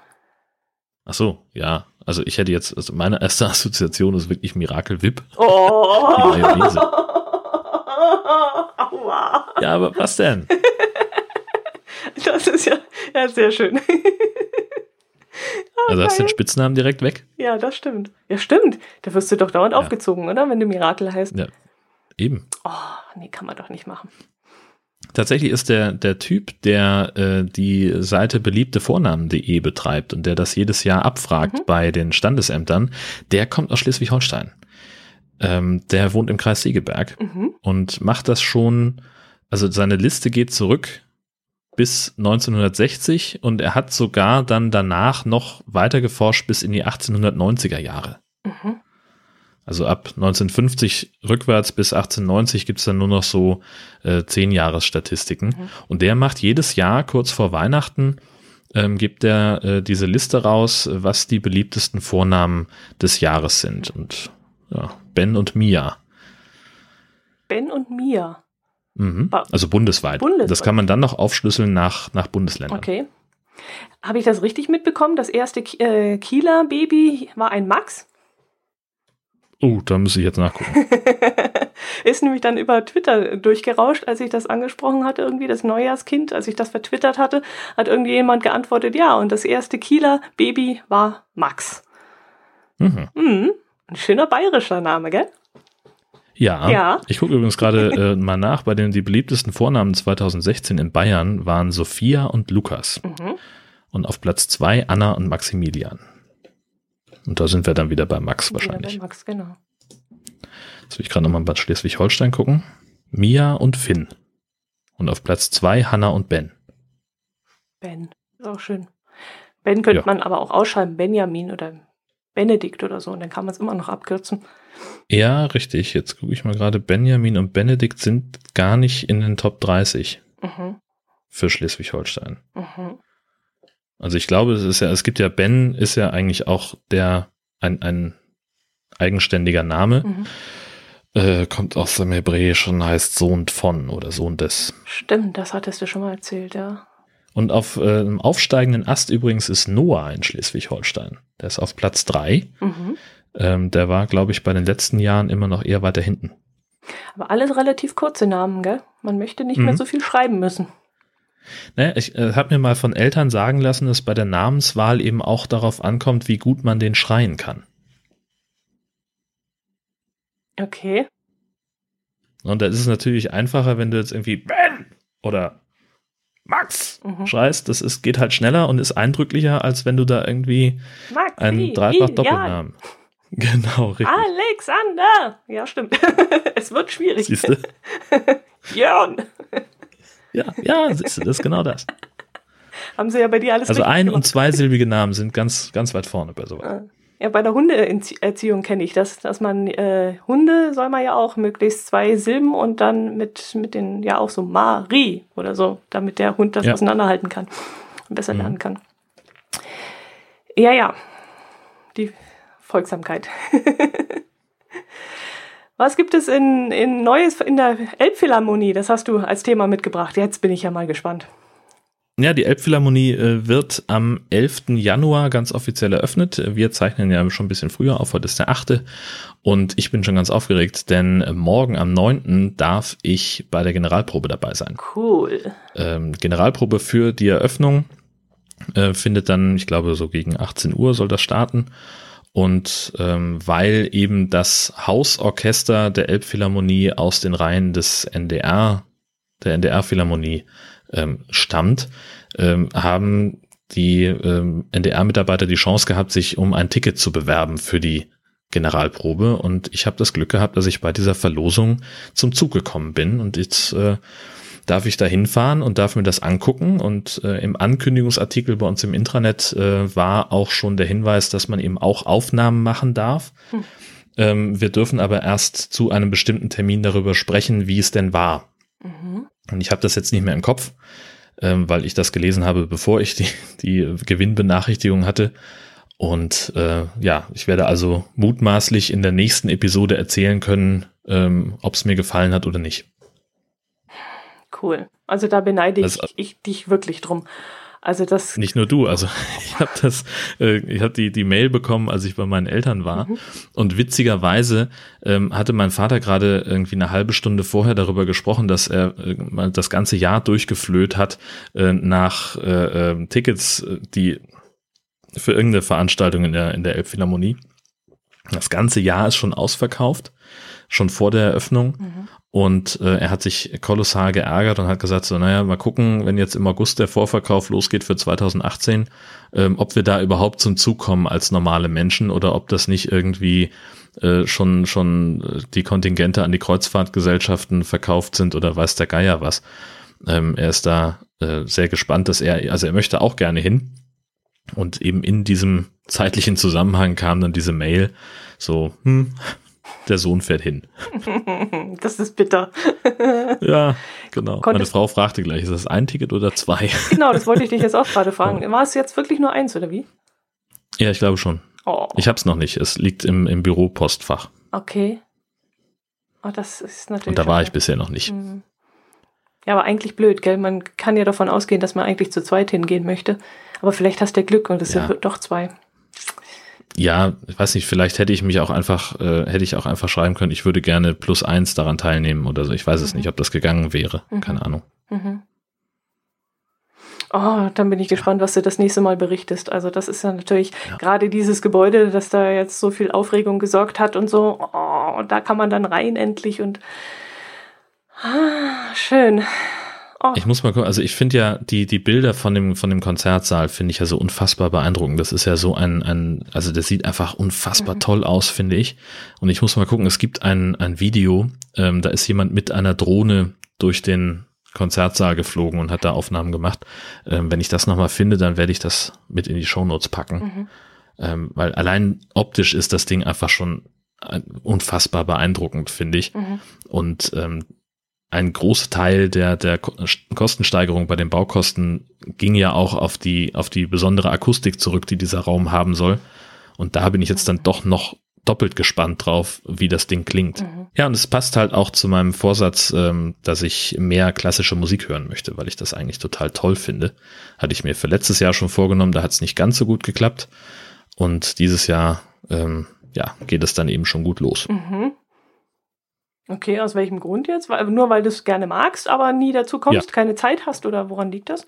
Speaker 2: Ach so, ja. Also ich hätte jetzt, also meine erste Assoziation ist wirklich Mirakel Wip.
Speaker 1: Oh. Die Mayonnaise.
Speaker 2: Aua. Ja, aber was denn?
Speaker 1: Das ist ja, ja sehr schön.
Speaker 2: also hast du den Spitznamen direkt weg?
Speaker 1: Ja, das stimmt. Ja, stimmt. Da wirst du doch dauernd ja. aufgezogen, oder? Wenn du Mirakel heißt.
Speaker 2: Ja, eben.
Speaker 1: Oh, nee, kann man doch nicht machen.
Speaker 2: Tatsächlich ist der, der Typ, der äh, die Seite beliebtevornamen.de betreibt und der das jedes Jahr abfragt mhm. bei den Standesämtern, der kommt aus Schleswig-Holstein. Ähm, der wohnt im Kreis Segeberg mhm. und macht das schon, also seine Liste geht zurück bis 1960 und er hat sogar dann danach noch weiter geforscht bis in die 1890er Jahre. Mhm. Also ab 1950 rückwärts bis 1890 gibt's dann nur noch so äh, zehn Jahresstatistiken. Mhm. Und der macht jedes Jahr kurz vor Weihnachten, ähm, gibt er äh, diese Liste raus, was die beliebtesten Vornamen des Jahres sind. Und ja, Ben und Mia.
Speaker 1: Ben und Mia.
Speaker 2: Mhm. Also bundesweit. bundesweit. Das kann man dann noch aufschlüsseln nach, nach Bundesländern.
Speaker 1: Okay. Habe ich das richtig mitbekommen? Das erste äh, Kieler Baby war ein Max?
Speaker 2: Oh, da muss ich jetzt nachgucken.
Speaker 1: ist nämlich dann über Twitter durchgerauscht, als ich das angesprochen hatte, irgendwie das Neujahrskind, als ich das vertwittert hatte, hat irgendwie jemand geantwortet, ja, und das erste Kieler Baby war Max. Mhm. Mhm. Ein schöner bayerischer Name, gell?
Speaker 2: Ja, ja. ich gucke übrigens gerade äh, mal nach, bei den die beliebtesten Vornamen 2016 in Bayern waren Sophia und Lukas. Mhm. Und auf Platz zwei Anna und Maximilian. Und da sind wir dann wieder bei Max wahrscheinlich. Wieder bei Max, genau. Jetzt will ich gerade nochmal bei Schleswig-Holstein gucken. Mia und Finn. Und auf Platz zwei Hanna und Ben.
Speaker 1: Ben, ist auch schön. Ben könnte ja. man aber auch ausschreiben, Benjamin oder Benedikt oder so, und dann kann man es immer noch abkürzen.
Speaker 2: Ja, richtig. Jetzt gucke ich mal gerade. Benjamin und Benedikt sind gar nicht in den Top 30 mhm. für Schleswig-Holstein. Mhm. Also ich glaube, es ist ja, es gibt ja Ben, ist ja eigentlich auch der ein, ein eigenständiger Name. Mhm. Äh, kommt aus dem Hebräischen, heißt Sohn von oder Sohn des.
Speaker 1: Stimmt, das hattest du schon mal erzählt, ja.
Speaker 2: Und auf äh, einem aufsteigenden Ast übrigens ist Noah in Schleswig-Holstein. Der ist auf Platz drei. Mhm. Ähm, der war, glaube ich, bei den letzten Jahren immer noch eher weiter hinten.
Speaker 1: Aber alles relativ kurze Namen, gell? Man möchte nicht mhm. mehr so viel schreiben müssen.
Speaker 2: Naja, ich äh, habe mir mal von Eltern sagen lassen, dass bei der Namenswahl eben auch darauf ankommt, wie gut man den schreien kann.
Speaker 1: Okay.
Speaker 2: Und da ist es natürlich einfacher, wenn du jetzt irgendwie Ben oder Max mhm. schreist. Das ist, geht halt schneller und ist eindrücklicher, als wenn du da irgendwie Maxi, einen dreifach Doppelnamen. Ja. Genau,
Speaker 1: richtig. Alexander! Ja, stimmt. es wird schwierig. Siehst du? Jörn!
Speaker 2: Ja, ja, siehst du, das ist genau das.
Speaker 1: Haben sie ja bei dir alles
Speaker 2: Also ein- und zweisilbige Namen sind ganz, ganz weit vorne bei sowas. Ah.
Speaker 1: Ja, bei der Hundeerziehung kenne ich das, dass man äh, Hunde soll man ja auch möglichst zwei Silben und dann mit, mit den, ja auch so Marie oder so, damit der Hund das ja. auseinanderhalten kann und besser mhm. lernen kann. Ja, ja. Die Folgsamkeit. Was gibt es in, in Neues in der Elbphilharmonie? Das hast du als Thema mitgebracht. Jetzt bin ich ja mal gespannt.
Speaker 2: Ja, die Elbphilharmonie äh, wird am 11. Januar ganz offiziell eröffnet. Wir zeichnen ja schon ein bisschen früher auf, heute ist der 8. Und ich bin schon ganz aufgeregt, denn morgen am 9. darf ich bei der Generalprobe dabei sein.
Speaker 1: Cool.
Speaker 2: Ähm, Generalprobe für die Eröffnung äh, findet dann, ich glaube, so gegen 18 Uhr soll das starten. Und ähm, weil eben das Hausorchester der Elbphilharmonie aus den Reihen des NDR, der NDR-Philharmonie ähm, stammt, ähm, haben die ähm, NDR-Mitarbeiter die Chance gehabt, sich um ein Ticket zu bewerben für die Generalprobe. Und ich habe das Glück gehabt, dass ich bei dieser Verlosung zum Zug gekommen bin. Und jetzt äh, darf ich da hinfahren und darf mir das angucken. Und äh, im Ankündigungsartikel bei uns im Intranet äh, war auch schon der Hinweis, dass man eben auch Aufnahmen machen darf. Hm. Ähm, wir dürfen aber erst zu einem bestimmten Termin darüber sprechen, wie es denn war. Mhm. Und ich habe das jetzt nicht mehr im Kopf, ähm, weil ich das gelesen habe, bevor ich die, die Gewinnbenachrichtigung hatte. Und äh, ja, ich werde also mutmaßlich in der nächsten Episode erzählen können, ähm, ob es mir gefallen hat oder nicht.
Speaker 1: Cool. Also da beneide ich, also, ich dich wirklich drum. Also das
Speaker 2: nicht nur du, also ich habe das, äh, ich habe die die Mail bekommen, als ich bei meinen Eltern war mhm. und witzigerweise ähm, hatte mein Vater gerade irgendwie eine halbe Stunde vorher darüber gesprochen, dass er äh, das ganze Jahr durchgeflöht hat äh, nach äh, ähm, Tickets, äh, die für irgendeine Veranstaltung in der in der Elbphilharmonie. Das ganze Jahr ist schon ausverkauft, schon vor der Eröffnung. Mhm. Und äh, er hat sich kolossal geärgert und hat gesagt, so, naja, mal gucken, wenn jetzt im August der Vorverkauf losgeht für 2018, ähm, ob wir da überhaupt zum Zug kommen als normale Menschen oder ob das nicht irgendwie äh, schon, schon äh, die Kontingente an die Kreuzfahrtgesellschaften verkauft sind oder weiß der Geier was. Ähm, er ist da äh, sehr gespannt, dass er, also er möchte auch gerne hin. Und eben in diesem zeitlichen Zusammenhang kam dann diese Mail, so, hm, der Sohn fährt hin.
Speaker 1: Das ist bitter.
Speaker 2: Ja, genau. Konntest Meine Frau fragte gleich, ist das ein Ticket oder zwei?
Speaker 1: Genau, das wollte ich dich jetzt auch gerade fragen. War es jetzt wirklich nur eins oder wie?
Speaker 2: Ja, ich glaube schon. Oh. Ich habe es noch nicht. Es liegt im, im Büro-Postfach.
Speaker 1: Okay. Oh, das ist natürlich.
Speaker 2: Und da war ich bisher noch nicht. Mhm.
Speaker 1: Ja, aber eigentlich blöd, gell? Man kann ja davon ausgehen, dass man eigentlich zu zweit hingehen möchte. Aber vielleicht hast du Glück und es ja. sind doch zwei
Speaker 2: ja, ich weiß nicht, vielleicht hätte ich mich auch einfach, äh, hätte ich auch einfach schreiben können, ich würde gerne plus eins daran teilnehmen oder so. Ich weiß mhm. es nicht, ob das gegangen wäre. Mhm. Keine Ahnung. Mhm.
Speaker 1: Oh, dann bin ich gespannt, was du das nächste Mal berichtest. Also das ist ja natürlich ja. gerade dieses Gebäude, das da jetzt so viel Aufregung gesorgt hat und so. Oh, da kann man dann rein endlich und ah, schön.
Speaker 2: Oh. Ich muss mal gucken, also ich finde ja die, die Bilder von dem, von dem Konzertsaal finde ich ja so unfassbar beeindruckend. Das ist ja so ein, ein also das sieht einfach unfassbar mhm. toll aus, finde ich. Und ich muss mal gucken, es gibt ein, ein Video, ähm, da ist jemand mit einer Drohne durch den Konzertsaal geflogen und hat da Aufnahmen gemacht. Ähm, wenn ich das nochmal finde, dann werde ich das mit in die Shownotes packen. Mhm. Ähm, weil allein optisch ist das Ding einfach schon unfassbar beeindruckend, finde ich. Mhm. Und ähm, ein großer Teil der, der Kostensteigerung bei den Baukosten ging ja auch auf die, auf die besondere Akustik zurück, die dieser Raum haben soll. Und da bin ich jetzt dann doch noch doppelt gespannt drauf, wie das Ding klingt. Mhm. Ja, und es passt halt auch zu meinem Vorsatz, ähm, dass ich mehr klassische Musik hören möchte, weil ich das eigentlich total toll finde. Hatte ich mir für letztes Jahr schon vorgenommen, da hat es nicht ganz so gut geklappt. Und dieses Jahr, ähm, ja, geht es dann eben schon gut los. Mhm.
Speaker 1: Okay, aus welchem Grund jetzt? Weil, nur weil du es gerne magst, aber nie dazu kommst, ja. keine Zeit hast oder woran liegt das?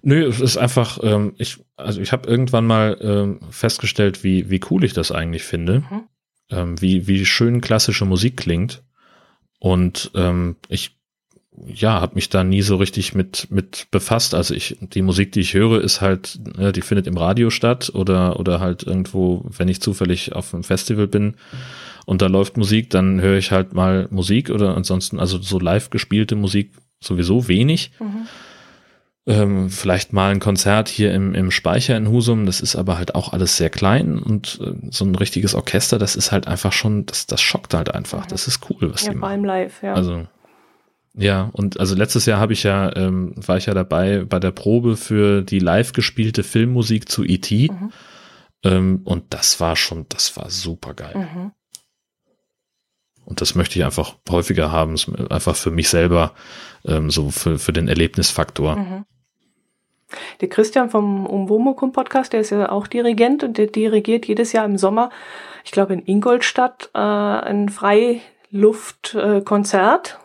Speaker 2: Nö, es ist einfach, ähm, ich, also ich habe irgendwann mal ähm, festgestellt, wie, wie cool ich das eigentlich finde, mhm. ähm, wie, wie schön klassische Musik klingt. Und ähm, ich ja, habe mich da nie so richtig mit mit befasst. Also ich die Musik, die ich höre, ist halt, äh, die findet im Radio statt oder oder halt irgendwo, wenn ich zufällig auf einem Festival bin und da läuft Musik, dann höre ich halt mal Musik oder ansonsten also so live gespielte Musik sowieso wenig. Mhm ähm, vielleicht mal ein Konzert hier im, im Speicher in Husum, das ist aber halt auch alles sehr klein und äh, so ein richtiges Orchester, das ist halt einfach schon, das, das schockt halt einfach. Das ist cool, was
Speaker 1: ja,
Speaker 2: die
Speaker 1: machen. live, ja.
Speaker 2: Also ja, und also letztes Jahr habe ich ja, ähm, war ich ja dabei bei der Probe für die live gespielte Filmmusik zu E.T. Mhm. Ähm, und das war schon, das war super geil. Mhm. Und das möchte ich einfach häufiger haben, einfach für mich selber, ähm, so für, für den Erlebnisfaktor. Mhm.
Speaker 1: Der Christian vom Umwomukum Podcast, der ist ja auch Dirigent und der dirigiert jedes Jahr im Sommer, ich glaube in Ingolstadt, äh, ein Freiluftkonzert.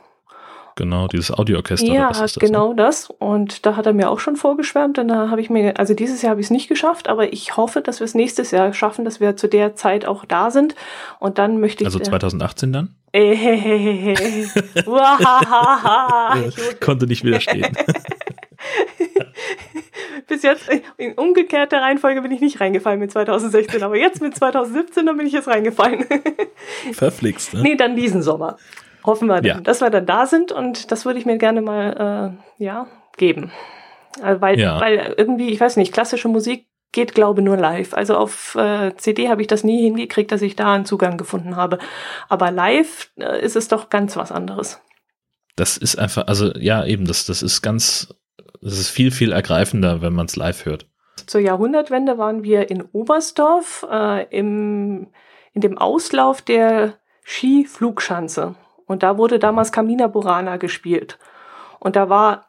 Speaker 1: Äh,
Speaker 2: genau, dieses Audioorchester.
Speaker 1: Ja, das, genau ne? das. Und da hat er mir auch schon vorgeschwärmt. Und da habe ich mir, also dieses Jahr habe ich es nicht geschafft, aber ich hoffe, dass wir es nächstes Jahr schaffen, dass wir zu der Zeit auch da sind. Und dann möchte ich.
Speaker 2: Also 2018 dann?
Speaker 1: Äh,
Speaker 2: Konnte nicht widerstehen.
Speaker 1: Bis jetzt in umgekehrter Reihenfolge bin ich nicht reingefallen mit 2016, aber jetzt mit 2017, dann bin ich jetzt reingefallen.
Speaker 2: Verflixt,
Speaker 1: ne? Nee, dann diesen Sommer. Hoffen wir dann, ja. dass wir dann da sind und das würde ich mir gerne mal, äh, ja, geben. Also weil, ja. weil irgendwie, ich weiß nicht, klassische Musik geht, glaube nur live. Also auf äh, CD habe ich das nie hingekriegt, dass ich da einen Zugang gefunden habe. Aber live äh, ist es doch ganz was anderes.
Speaker 2: Das ist einfach, also ja, eben, das, das ist ganz es ist viel, viel ergreifender, wenn man es live hört.
Speaker 1: Zur Jahrhundertwende waren wir in Oberstdorf äh, im, in dem Auslauf der Skiflugschanze. Und da wurde damals Camina Burana gespielt. Und da war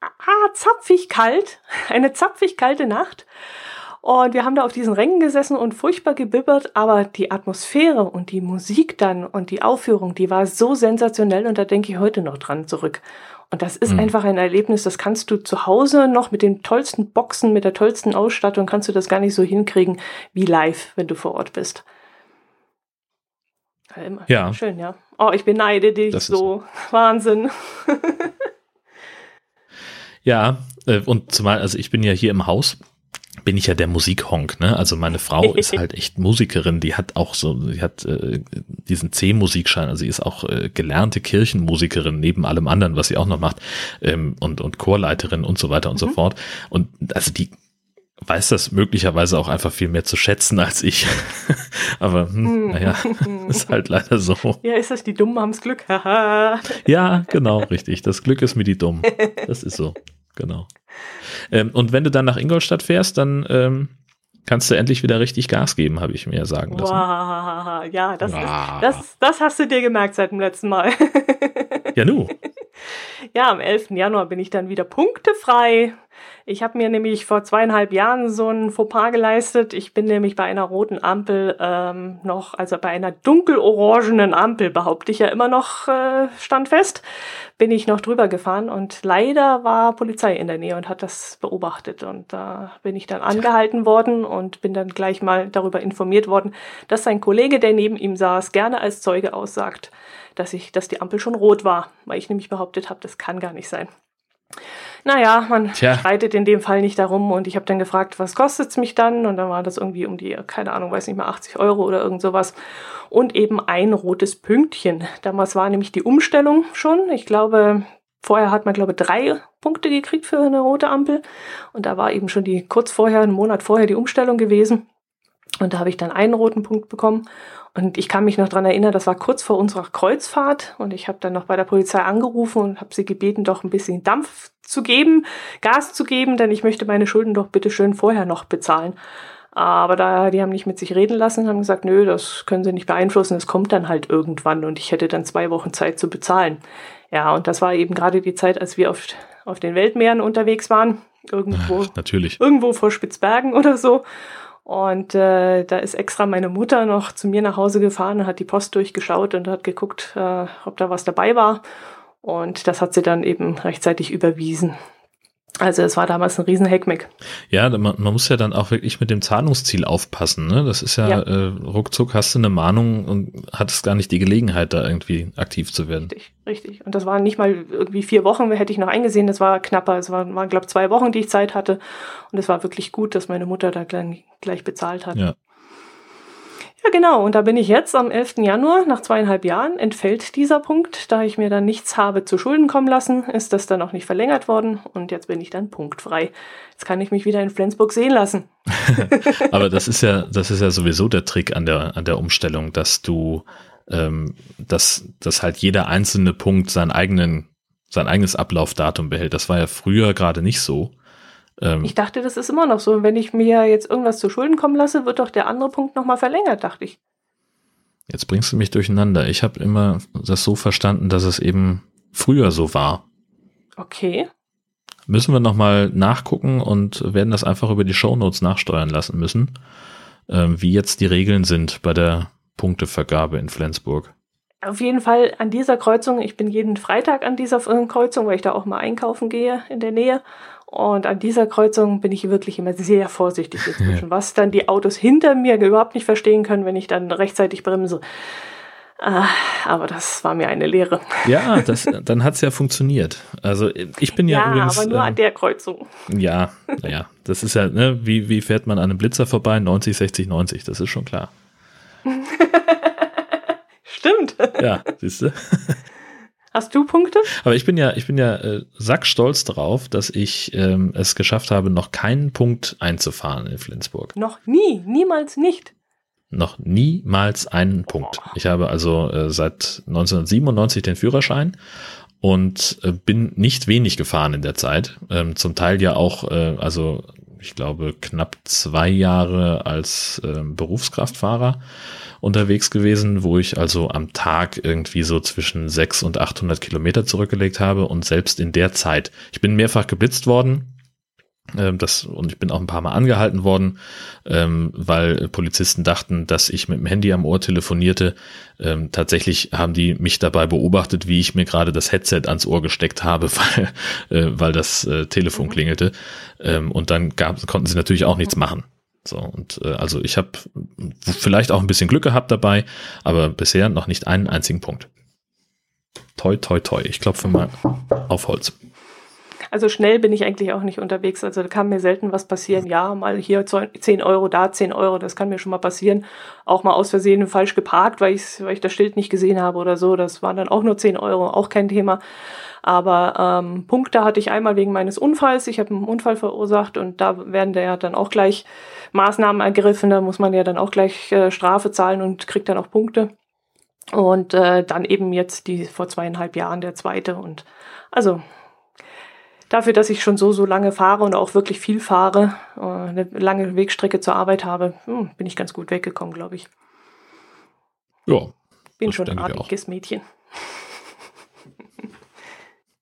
Speaker 1: ah, zapfig kalt, eine zapfig kalte Nacht. Und wir haben da auf diesen Rängen gesessen und furchtbar gebibbert, aber die Atmosphäre und die Musik dann und die Aufführung, die war so sensationell und da denke ich heute noch dran zurück. Und das ist mhm. einfach ein Erlebnis, das kannst du zu Hause noch mit den tollsten Boxen, mit der tollsten Ausstattung, kannst du das gar nicht so hinkriegen wie live, wenn du vor Ort bist.
Speaker 2: Ja.
Speaker 1: Schön, ja. Oh, ich beneide dich das so. Wahnsinn.
Speaker 2: ja, äh, und zumal, also ich bin ja hier im Haus bin ich ja der Musikhonk, ne? Also meine Frau ist halt echt Musikerin, die hat auch so, die hat äh, diesen C-Musikschein, also sie ist auch äh, gelernte Kirchenmusikerin neben allem anderen, was sie auch noch macht, ähm, und, und Chorleiterin und so weiter und mhm. so fort. Und also die weiß das möglicherweise auch einfach viel mehr zu schätzen als ich. Aber hm, hm. naja, ist halt leider so.
Speaker 1: Ja, ist das die Dummen haben's Glück?
Speaker 2: ja, genau, richtig. Das Glück ist mir die Dummen. Das ist so, genau. Ähm, und wenn du dann nach Ingolstadt fährst, dann ähm, kannst du endlich wieder richtig Gas geben, habe ich mir sagen lassen.
Speaker 1: Wow, ja, das, wow. Ist, das, das hast du dir gemerkt seit dem letzten Mal.
Speaker 2: ja, nu.
Speaker 1: Ja, am 11. Januar bin ich dann wieder punktefrei. Ich habe mir nämlich vor zweieinhalb Jahren so ein Fauxpas geleistet. Ich bin nämlich bei einer roten Ampel ähm, noch, also bei einer dunkelorangenen Ampel, behaupte ich ja immer noch äh, standfest, bin ich noch drüber gefahren und leider war Polizei in der Nähe und hat das beobachtet. Und da bin ich dann angehalten worden und bin dann gleich mal darüber informiert worden, dass sein Kollege, der neben ihm saß, gerne als Zeuge aussagt, dass ich, dass die Ampel schon rot war, weil ich nämlich behauptet habe, das kann gar nicht sein. Naja, man Tja. streitet in dem Fall nicht darum und ich habe dann gefragt, was kostet's mich dann? Und dann war das irgendwie um die, keine Ahnung, weiß nicht mehr, 80 Euro oder irgend sowas. Und eben ein rotes Pünktchen. Damals war nämlich die Umstellung schon. Ich glaube, vorher hat man, glaube ich, drei Punkte gekriegt für eine rote Ampel. Und da war eben schon die kurz vorher, einen Monat vorher die Umstellung gewesen. Und da habe ich dann einen roten Punkt bekommen. Und ich kann mich noch dran erinnern, das war kurz vor unserer Kreuzfahrt und ich habe dann noch bei der Polizei angerufen und habe sie gebeten, doch ein bisschen Dampf zu geben, Gas zu geben, denn ich möchte meine Schulden doch bitte schön vorher noch bezahlen. Aber da, die haben nicht mit sich reden lassen, haben gesagt, nö, das können sie nicht beeinflussen, es kommt dann halt irgendwann und ich hätte dann zwei Wochen Zeit zu bezahlen. Ja, und das war eben gerade die Zeit, als wir auf, auf den Weltmeeren unterwegs waren. Irgendwo.
Speaker 2: Ach, natürlich.
Speaker 1: Irgendwo vor Spitzbergen oder so. Und äh, da ist extra meine Mutter noch zu mir nach Hause gefahren, hat die Post durchgeschaut und hat geguckt, äh, ob da was dabei war. Und das hat sie dann eben rechtzeitig überwiesen. Also es war damals ein riesen Heckmeck.
Speaker 2: Ja, man, man, muss ja dann auch wirklich mit dem Zahlungsziel aufpassen. Ne? Das ist ja, ja. Äh, ruckzuck hast du eine Mahnung und hattest gar nicht die Gelegenheit, da irgendwie aktiv zu werden.
Speaker 1: Richtig, richtig. Und das waren nicht mal irgendwie vier Wochen, hätte ich noch eingesehen. Das war knapper. Es waren, waren glaube ich, zwei Wochen, die ich Zeit hatte. Und es war wirklich gut, dass meine Mutter da gleich, gleich bezahlt hat.
Speaker 2: Ja.
Speaker 1: Ja, genau. Und da bin ich jetzt am 11. Januar, nach zweieinhalb Jahren, entfällt dieser Punkt. Da ich mir dann nichts habe zu Schulden kommen lassen, ist das dann auch nicht verlängert worden. Und jetzt bin ich dann punktfrei. Jetzt kann ich mich wieder in Flensburg sehen lassen.
Speaker 2: Aber das ist ja, das ist ja sowieso der Trick an der, an der Umstellung, dass du, ähm, dass, dass halt jeder einzelne Punkt seinen eigenen, sein eigenes Ablaufdatum behält. Das war ja früher gerade nicht so.
Speaker 1: Ähm, ich dachte, das ist immer noch so. Wenn ich mir jetzt irgendwas zu Schulden kommen lasse, wird doch der andere Punkt nochmal verlängert, dachte ich.
Speaker 2: Jetzt bringst du mich durcheinander. Ich habe immer das so verstanden, dass es eben früher so war.
Speaker 1: Okay.
Speaker 2: Müssen wir nochmal nachgucken und werden das einfach über die Shownotes nachsteuern lassen müssen, ähm, wie jetzt die Regeln sind bei der Punktevergabe in Flensburg.
Speaker 1: Auf jeden Fall an dieser Kreuzung, ich bin jeden Freitag an dieser Kreuzung, weil ich da auch mal einkaufen gehe in der Nähe. Und an dieser Kreuzung bin ich wirklich immer sehr vorsichtig inzwischen, was dann die Autos hinter mir überhaupt nicht verstehen können, wenn ich dann rechtzeitig bremse. Ah, aber das war mir eine Lehre.
Speaker 2: Ja, das, dann hat's ja funktioniert. Also ich bin ja, ja übrigens.
Speaker 1: aber nur an ähm, der Kreuzung.
Speaker 2: Ja, naja, das ist ja, ne, wie, wie fährt man an einem Blitzer vorbei? 90, 60, 90, das ist schon klar.
Speaker 1: Stimmt.
Speaker 2: Ja, siehst du.
Speaker 1: Hast du Punkte?
Speaker 2: Aber ich bin ja, ich bin ja äh, sackstolz darauf, dass ich ähm, es geschafft habe, noch keinen Punkt einzufahren in Flensburg.
Speaker 1: Noch nie, niemals nicht.
Speaker 2: Noch niemals einen Punkt. Ich habe also äh, seit 1997 den Führerschein und äh, bin nicht wenig gefahren in der Zeit. Ähm, zum Teil ja auch, äh, also ich glaube, knapp zwei Jahre als äh, Berufskraftfahrer unterwegs gewesen, wo ich also am Tag irgendwie so zwischen 600 und 800 Kilometer zurückgelegt habe und selbst in der Zeit, ich bin mehrfach geblitzt worden, ähm, das, und ich bin auch ein paar Mal angehalten worden, ähm, weil Polizisten dachten, dass ich mit dem Handy am Ohr telefonierte. Ähm, tatsächlich haben die mich dabei beobachtet, wie ich mir gerade das Headset ans Ohr gesteckt habe, weil, äh, weil das äh, Telefon mhm. klingelte. Ähm, und dann gab, konnten sie natürlich auch nichts machen. So, und äh, also ich habe vielleicht auch ein bisschen Glück gehabt dabei, aber bisher noch nicht einen einzigen Punkt. Toi, toi, toi. Ich klopfe mal auf Holz.
Speaker 1: Also schnell bin ich eigentlich auch nicht unterwegs. Also da kann mir selten was passieren. Ja, mal hier 10 Euro, da 10 Euro, das kann mir schon mal passieren. Auch mal aus Versehen falsch geparkt, weil, weil ich das Schild nicht gesehen habe oder so. Das waren dann auch nur 10 Euro, auch kein Thema. Aber ähm, Punkte hatte ich einmal wegen meines Unfalls. Ich habe einen Unfall verursacht und da werden ja dann auch gleich Maßnahmen ergriffen. Da muss man ja dann auch gleich äh, Strafe zahlen und kriegt dann auch Punkte. Und äh, dann eben jetzt die vor zweieinhalb Jahren der zweite. Und also dafür, dass ich schon so, so lange fahre und auch wirklich viel fahre, äh, eine lange Wegstrecke zur Arbeit habe, hm, bin ich ganz gut weggekommen, glaube ich.
Speaker 2: Ja.
Speaker 1: Bin schon ein artiges Mädchen.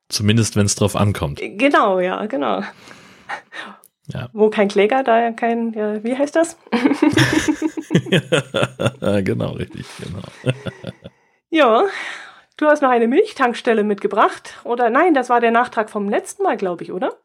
Speaker 2: Zumindest, wenn es drauf ankommt.
Speaker 1: Genau, ja, genau. Ja. Wo kein Kläger, da kein, ja, wie heißt das?
Speaker 2: genau, richtig, genau.
Speaker 1: ja, du hast noch eine Milchtankstelle mitgebracht. Oder nein, das war der Nachtrag vom letzten Mal, glaube ich, oder?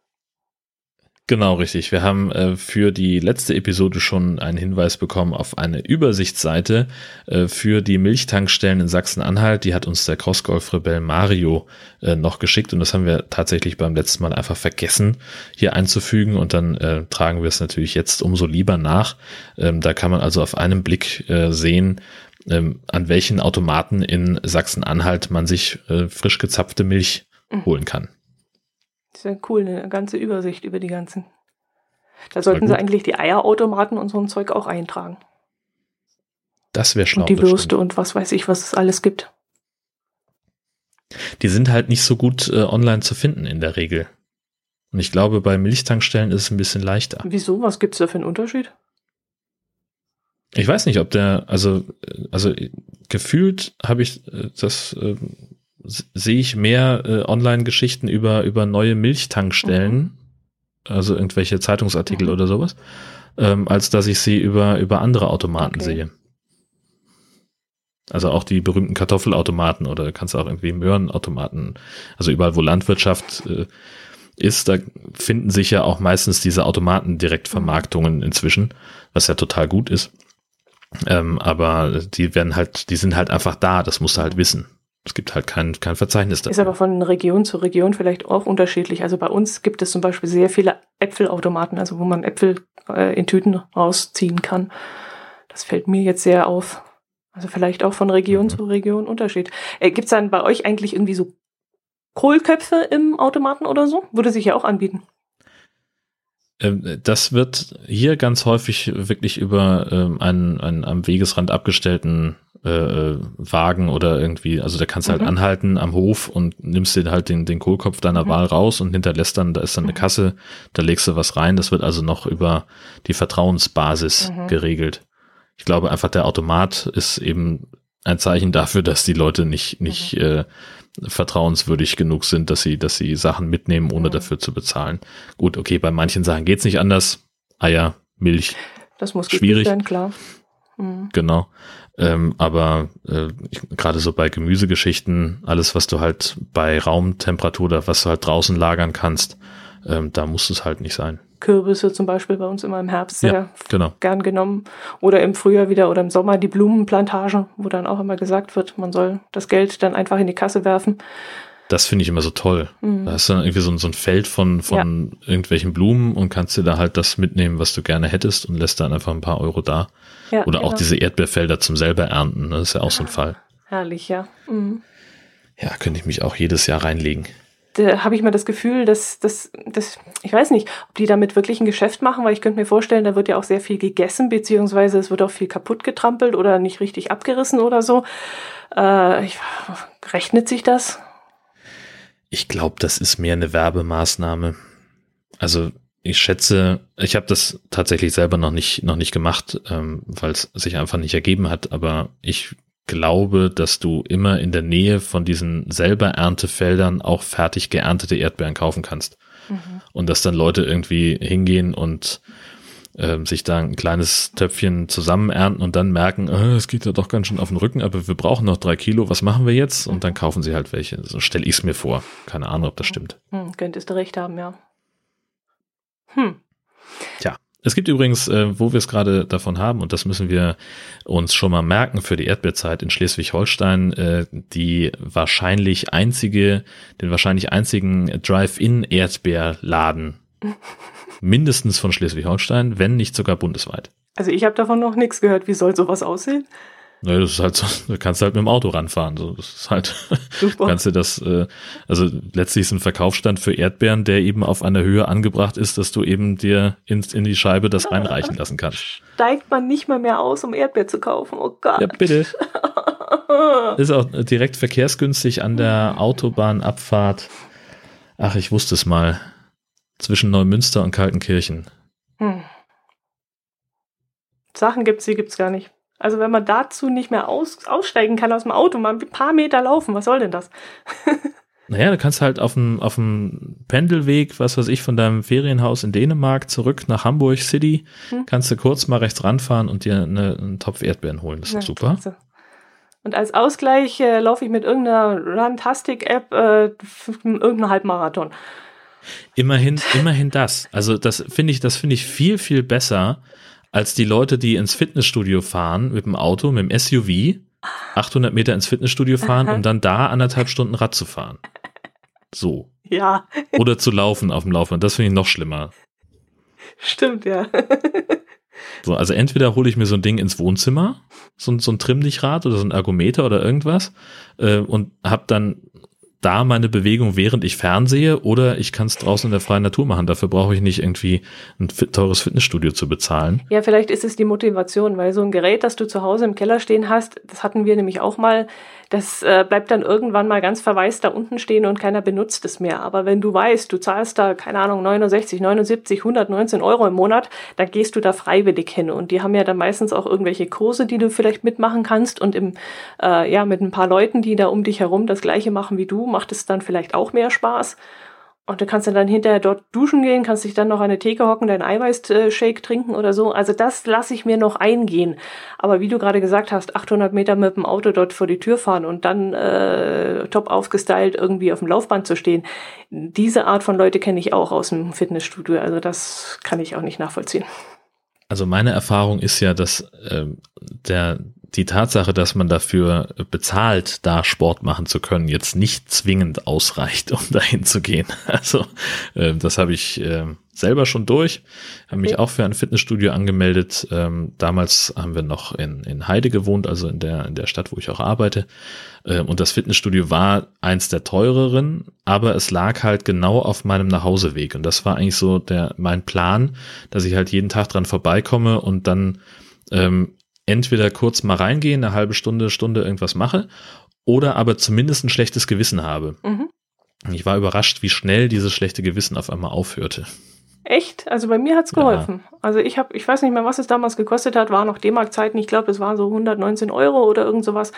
Speaker 2: Genau, richtig. Wir haben äh, für die letzte Episode schon einen Hinweis bekommen auf eine Übersichtsseite äh, für die Milchtankstellen in Sachsen-Anhalt. Die hat uns der Crossgolf-Rebell Mario äh, noch geschickt und das haben wir tatsächlich beim letzten Mal einfach vergessen hier einzufügen und dann äh, tragen wir es natürlich jetzt umso lieber nach. Ähm, da kann man also auf einen Blick äh, sehen, ähm, an welchen Automaten in Sachsen-Anhalt man sich äh, frisch gezapfte Milch mhm. holen kann.
Speaker 1: Ist ja cool, eine ganze Übersicht über die ganzen. Da sollten sie eigentlich die Eierautomaten und so ein Zeug auch eintragen.
Speaker 2: Das wäre schlau.
Speaker 1: Und die Würste und was weiß ich, was es alles gibt.
Speaker 2: Die sind halt nicht so gut äh, online zu finden in der Regel. Und ich glaube, bei Milchtankstellen ist es ein bisschen leichter.
Speaker 1: Wieso? Was gibt es da für einen Unterschied?
Speaker 2: Ich weiß nicht, ob der, also, also gefühlt habe ich äh, das äh, sehe ich mehr äh, Online-Geschichten über, über neue Milchtankstellen. Mhm. also irgendwelche Zeitungsartikel mhm. oder sowas, ähm, als dass ich sie über, über andere Automaten okay. sehe. Also auch die berühmten Kartoffelautomaten oder kannst auch irgendwie Möhrenautomaten, also überall, wo Landwirtschaft äh, ist, da finden sich ja auch meistens diese Automaten-Direktvermarktungen inzwischen, was ja total gut ist. Ähm, aber die werden halt, die sind halt einfach da, das musst du halt wissen. Es gibt halt kein, kein Verzeichnis
Speaker 1: dafür. Ist aber von Region zu Region vielleicht auch unterschiedlich. Also bei uns gibt es zum Beispiel sehr viele Äpfelautomaten, also wo man Äpfel äh, in Tüten rausziehen kann. Das fällt mir jetzt sehr auf. Also vielleicht auch von Region mhm. zu Region Unterschied. Äh, Gibt es dann bei euch eigentlich irgendwie so Kohlköpfe im Automaten oder so? Würde sich ja auch anbieten.
Speaker 2: Ähm, das wird hier ganz häufig wirklich über ähm, einen, einen am Wegesrand abgestellten äh, äh Wagen oder irgendwie, also da kannst du halt mhm. halt anhalten am Hof und nimmst dir halt den, den Kohlkopf deiner mhm. Wahl raus und hinterlässt dann, da ist dann eine mhm. Kasse, da legst du was rein. Das wird also noch über die Vertrauensbasis mhm. geregelt. Ich glaube einfach, der Automat ist eben ein Zeichen dafür, dass die Leute nicht, nicht mhm. äh, vertrauenswürdig genug sind, dass sie, dass sie Sachen mitnehmen, ohne mhm. dafür zu bezahlen. Gut, okay, bei manchen Sachen geht's nicht anders. Eier, Milch.
Speaker 1: Das muss schwierig sein, klar.
Speaker 2: Mhm. Genau. Ähm, aber äh, gerade so bei Gemüsegeschichten, alles, was du halt bei Raumtemperatur oder was du halt draußen lagern kannst, ähm, da muss es halt nicht sein.
Speaker 1: Kürbisse zum Beispiel bei uns immer im Herbst sehr ja, genau. gern genommen. Oder im Frühjahr wieder oder im Sommer die Blumenplantagen, wo dann auch immer gesagt wird, man soll das Geld dann einfach in die Kasse werfen.
Speaker 2: Das finde ich immer so toll. Mhm. Da hast du dann irgendwie so, so ein Feld von, von ja. irgendwelchen Blumen und kannst dir da halt das mitnehmen, was du gerne hättest und lässt dann einfach ein paar Euro da. Ja, oder genau. auch diese Erdbeerfelder zum selber ernten. Ne? Das ist ja auch so ein Fall.
Speaker 1: Herrlich, ja. Mhm.
Speaker 2: Ja, könnte ich mich auch jedes Jahr reinlegen
Speaker 1: da habe ich mal das Gefühl, dass, dass, dass, ich weiß nicht, ob die damit wirklich ein Geschäft machen, weil ich könnte mir vorstellen, da wird ja auch sehr viel gegessen, beziehungsweise es wird auch viel kaputt getrampelt oder nicht richtig abgerissen oder so. Äh, ich, rechnet sich das?
Speaker 2: Ich glaube, das ist mehr eine Werbemaßnahme. Also ich schätze, ich habe das tatsächlich selber noch nicht noch nicht gemacht, ähm, weil es sich einfach nicht ergeben hat. Aber ich glaube, dass du immer in der Nähe von diesen selber Erntefeldern auch fertig geerntete Erdbeeren kaufen kannst. Mhm. Und dass dann Leute irgendwie hingehen und äh, sich da ein kleines Töpfchen zusammen ernten und dann merken, äh, es geht ja doch ganz schön auf den Rücken, aber wir brauchen noch drei Kilo, was machen wir jetzt? Und dann kaufen sie halt welche. So stelle ich es mir vor. Keine Ahnung, ob das stimmt.
Speaker 1: Hm, könntest du recht haben, ja.
Speaker 2: Hm. Tja, es gibt übrigens, äh, wo wir es gerade davon haben, und das müssen wir uns schon mal merken für die Erdbeerzeit in Schleswig-Holstein, äh, die wahrscheinlich einzige, den wahrscheinlich einzigen Drive-In-Erdbeerladen mindestens von Schleswig-Holstein, wenn nicht sogar bundesweit.
Speaker 1: Also ich habe davon noch nichts gehört. Wie soll sowas aussehen?
Speaker 2: Naja, das ist halt so, du kannst halt mit dem Auto ranfahren. So, das ist halt, Super. kannst du das, äh, also letztlich ist ein Verkaufsstand für Erdbeeren, der eben auf einer Höhe angebracht ist, dass du eben dir in, in die Scheibe das reinreichen lassen kannst.
Speaker 1: Steigt man nicht mal mehr aus, um Erdbeer zu kaufen. Oh Gott. Ja,
Speaker 2: bitte. ist auch direkt verkehrsgünstig an der Autobahnabfahrt. Ach, ich wusste es mal. Zwischen Neumünster und Kaltenkirchen. Hm.
Speaker 1: Sachen gibt's, die gibt's gar nicht. Also wenn man dazu nicht mehr aus, aussteigen kann aus dem Auto, mal ein paar Meter laufen, was soll denn das?
Speaker 2: naja, du kannst halt auf dem, auf dem Pendelweg, was weiß ich, von deinem Ferienhaus in Dänemark zurück nach Hamburg City, hm. kannst du kurz mal rechts ranfahren und dir eine, einen Topf Erdbeeren holen. Das ist ja, super. Klasse.
Speaker 1: Und als Ausgleich äh, laufe ich mit irgendeiner Runtastic-App äh, irgendeinen Halbmarathon.
Speaker 2: Immerhin, immerhin das. Also das finde ich, das finde ich viel, viel besser, als die Leute, die ins Fitnessstudio fahren mit dem Auto, mit dem SUV, 800 Meter ins Fitnessstudio fahren, um dann da anderthalb Stunden Rad zu fahren. So.
Speaker 1: Ja.
Speaker 2: Oder zu laufen auf dem Laufband. Das finde ich noch schlimmer.
Speaker 1: Stimmt, ja.
Speaker 2: So, also entweder hole ich mir so ein Ding ins Wohnzimmer, so, so ein Trimmlichrad oder so ein Ergometer oder irgendwas äh, und habe dann da meine Bewegung, während ich fernsehe, oder ich kann es draußen in der freien Natur machen. Dafür brauche ich nicht irgendwie ein teures Fitnessstudio zu bezahlen.
Speaker 1: Ja, vielleicht ist es die Motivation, weil so ein Gerät, das du zu Hause im Keller stehen hast, das hatten wir nämlich auch mal, das äh, bleibt dann irgendwann mal ganz verwaist da unten stehen und keiner benutzt es mehr. Aber wenn du weißt, du zahlst da, keine Ahnung, 69, 79, 119 Euro im Monat, dann gehst du da freiwillig hin. Und die haben ja dann meistens auch irgendwelche Kurse, die du vielleicht mitmachen kannst. Und im, äh, ja, mit ein paar Leuten, die da um dich herum das Gleiche machen wie du, macht es dann vielleicht auch mehr Spaß. Und du kannst dann hinterher dort duschen gehen, kannst dich dann noch an eine Theke hocken, deinen Eiweißshake trinken oder so. Also das lasse ich mir noch eingehen. Aber wie du gerade gesagt hast, 800 Meter mit dem Auto dort vor die Tür fahren und dann äh, top aufgestylt irgendwie auf dem Laufband zu stehen, diese Art von Leute kenne ich auch aus dem Fitnessstudio. Also das kann ich auch nicht nachvollziehen.
Speaker 2: Also meine Erfahrung ist ja, dass äh, der die Tatsache, dass man dafür bezahlt, da Sport machen zu können, jetzt nicht zwingend ausreicht, um dahin zu gehen. Also äh, das habe ich äh, selber schon durch, habe mich auch für ein Fitnessstudio angemeldet. Ähm, damals haben wir noch in, in Heide gewohnt, also in der, in der Stadt, wo ich auch arbeite. Ähm, und das Fitnessstudio war eins der teureren, aber es lag halt genau auf meinem Nachhauseweg. Und das war eigentlich so der, mein Plan, dass ich halt jeden Tag dran vorbeikomme und dann ähm, entweder kurz mal reingehen, eine halbe Stunde, Stunde irgendwas mache, oder aber zumindest ein schlechtes Gewissen habe. Mhm. Ich war überrascht, wie schnell dieses schlechte Gewissen auf einmal aufhörte.
Speaker 1: Echt? Also bei mir hat's geholfen. Ja. Also ich habe, ich weiß nicht mehr, was es damals gekostet hat, war noch D-Mark-Zeiten. Ich glaube, es waren so 119 Euro oder irgend sowas.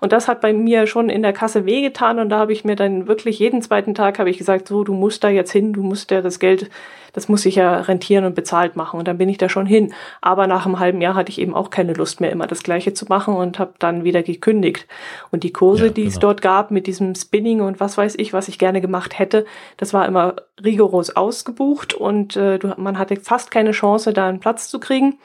Speaker 1: Und das hat bei mir schon in der Kasse wehgetan. Und da habe ich mir dann wirklich jeden zweiten Tag habe ich gesagt, so, du musst da jetzt hin, du musst ja das Geld das muss ich ja rentieren und bezahlt machen. Und dann bin ich da schon hin. Aber nach einem halben Jahr hatte ich eben auch keine Lust mehr, immer das Gleiche zu machen und habe dann wieder gekündigt. Und die Kurse, ja, die genau. es dort gab mit diesem Spinning und was weiß ich, was ich gerne gemacht hätte, das war immer rigoros ausgebucht und äh, man hatte fast keine Chance, da einen Platz zu kriegen.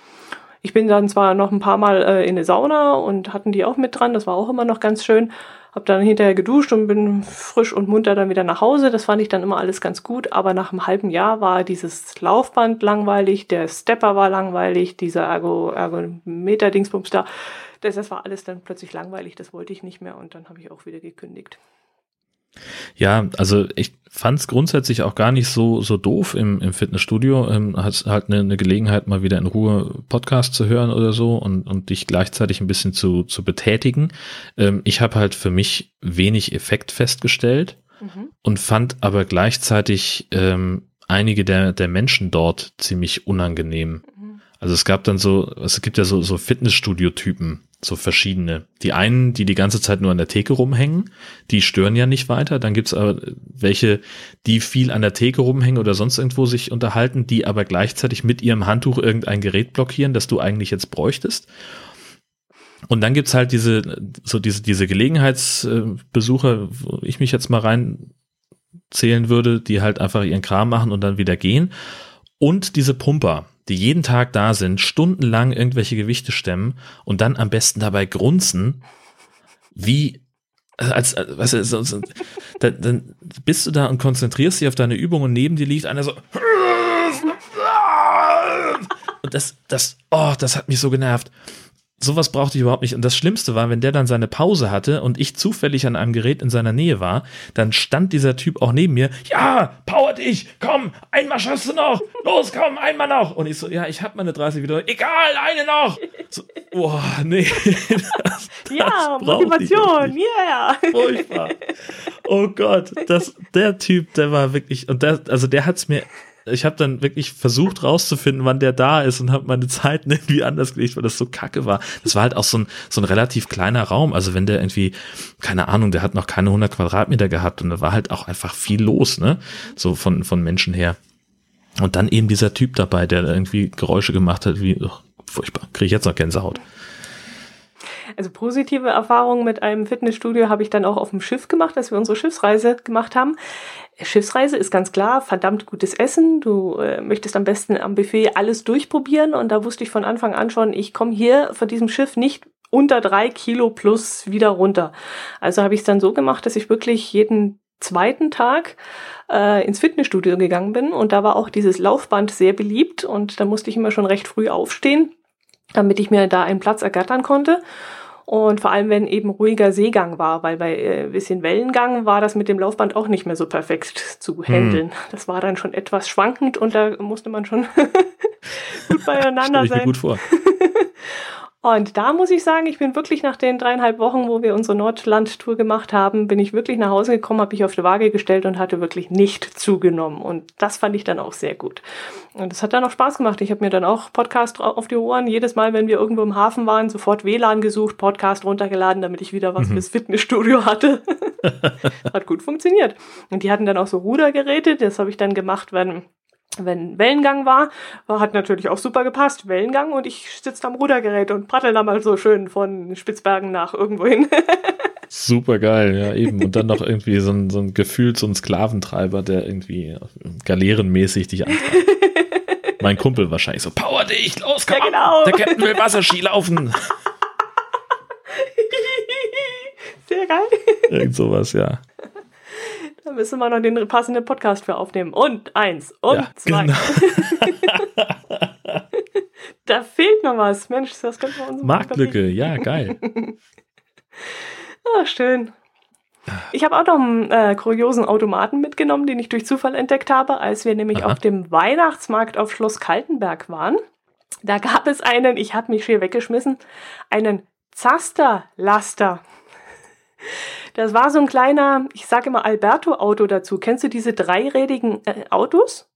Speaker 1: Ich bin dann zwar noch ein paar Mal äh, in eine Sauna und hatten die auch mit dran, das war auch immer noch ganz schön. Hab dann hinterher geduscht und bin frisch und munter dann wieder nach Hause. Das fand ich dann immer alles ganz gut. Aber nach einem halben Jahr war dieses Laufband langweilig, der Stepper war langweilig, dieser Ergo, Ergometer-Dingsbums da. Das, das war alles dann plötzlich langweilig. Das wollte ich nicht mehr und dann habe ich auch wieder gekündigt.
Speaker 2: Ja, also ich fand es grundsätzlich auch gar nicht so so doof im, im Fitnessstudio. Ähm, hast halt eine, eine Gelegenheit, mal wieder in Ruhe Podcast zu hören oder so und, und dich gleichzeitig ein bisschen zu, zu betätigen. Ähm, ich habe halt für mich wenig Effekt festgestellt mhm. und fand aber gleichzeitig ähm, einige der, der Menschen dort ziemlich unangenehm. Mhm. Also es gab dann so, es gibt ja so, so Fitnessstudio-Typen, so verschiedene. Die einen, die die ganze Zeit nur an der Theke rumhängen, die stören ja nicht weiter. Dann gibt's aber welche, die viel an der Theke rumhängen oder sonst irgendwo sich unterhalten, die aber gleichzeitig mit ihrem Handtuch irgendein Gerät blockieren, das du eigentlich jetzt bräuchtest. Und dann gibt's halt diese, so diese, diese Gelegenheitsbesucher, wo ich mich jetzt mal reinzählen würde, die halt einfach ihren Kram machen und dann wieder gehen. Und diese Pumper, die jeden Tag da sind, stundenlang irgendwelche Gewichte stemmen und dann am besten dabei grunzen, wie als, als so, so, dann, dann bist du da und konzentrierst dich auf deine Übung und neben dir liegt einer so und das, das, oh, das hat mich so genervt sowas brauchte ich überhaupt nicht. Und das Schlimmste war, wenn der dann seine Pause hatte und ich zufällig an einem Gerät in seiner Nähe war, dann stand dieser Typ auch neben mir. Ja, power dich, komm, einmal schaffst du noch. Los, komm, einmal noch. Und ich so, ja, ich hab meine 30 wieder. Egal, eine noch. So, oh, nee.
Speaker 1: Das, ja, das Motivation, yeah.
Speaker 2: Furchtbar. Oh Gott, das, der Typ, der war wirklich, und der, also der hat's mir ich habe dann wirklich versucht rauszufinden, wann der da ist und habe meine Zeiten irgendwie anders gelegt, weil das so kacke war. Das war halt auch so ein, so ein relativ kleiner Raum. Also wenn der irgendwie, keine Ahnung, der hat noch keine 100 Quadratmeter gehabt und da war halt auch einfach viel los, ne? So von, von Menschen her. Und dann eben dieser Typ dabei, der irgendwie Geräusche gemacht hat, wie, oh, furchtbar, kriege ich jetzt noch Gänsehaut.
Speaker 1: Also positive Erfahrungen mit einem Fitnessstudio habe ich dann auch auf dem Schiff gemacht, als wir unsere Schiffsreise gemacht haben. Schiffsreise ist ganz klar, verdammt gutes Essen. Du äh, möchtest am besten am Buffet alles durchprobieren. Und da wusste ich von Anfang an schon, ich komme hier von diesem Schiff nicht unter drei Kilo plus wieder runter. Also habe ich es dann so gemacht, dass ich wirklich jeden zweiten Tag äh, ins Fitnessstudio gegangen bin. Und da war auch dieses Laufband sehr beliebt. Und da musste ich immer schon recht früh aufstehen, damit ich mir da einen Platz ergattern konnte. Und vor allem, wenn eben ruhiger Seegang war, weil bei äh, bisschen Wellengang war das mit dem Laufband auch nicht mehr so perfekt zu handeln. Hm. Das war dann schon etwas schwankend und da musste man schon gut beieinander
Speaker 2: Stell ich
Speaker 1: sein.
Speaker 2: Mir gut vor.
Speaker 1: Und da muss ich sagen, ich bin wirklich nach den dreieinhalb Wochen, wo wir unsere Nordland-Tour gemacht haben, bin ich wirklich nach Hause gekommen, habe ich auf die Waage gestellt und hatte wirklich nicht zugenommen. Und das fand ich dann auch sehr gut. Und das hat dann auch Spaß gemacht. Ich habe mir dann auch Podcast auf die Ohren. Jedes Mal, wenn wir irgendwo im Hafen waren, sofort WLAN gesucht, Podcast runtergeladen, damit ich wieder was mhm. fürs Fitnessstudio hatte. hat gut funktioniert. Und die hatten dann auch so Rudergeräte. Das habe ich dann gemacht, wenn wenn Wellengang war, hat natürlich auch super gepasst, Wellengang und ich sitze am Rudergerät und paddel da mal so schön von Spitzbergen nach irgendwo hin.
Speaker 2: super geil, ja eben. Und dann noch irgendwie so ein, so ein Gefühl, so ein Sklaventreiber, der irgendwie galeerenmäßig dich antreibt. mein Kumpel wahrscheinlich so, power dich, los, komm, ja, genau. der Captain will Wasserski laufen.
Speaker 1: Sehr geil.
Speaker 2: Irgend sowas, ja.
Speaker 1: Da müssen wir noch den passenden Podcast für aufnehmen. Und eins und ja, zwei. Genau. da fehlt noch was. Mensch, das könnte man uns
Speaker 2: Marktlücke, ja, geil.
Speaker 1: ah, schön. Ich habe auch noch einen äh, kuriosen Automaten mitgenommen, den ich durch Zufall entdeckt habe, als wir nämlich Aha. auf dem Weihnachtsmarkt auf Schloss Kaltenberg waren. Da gab es einen, ich habe mich schier weggeschmissen, einen Zasterlaster. Das war so ein kleiner, ich sage immer Alberto-Auto dazu. Kennst du diese dreirädigen äh, Autos?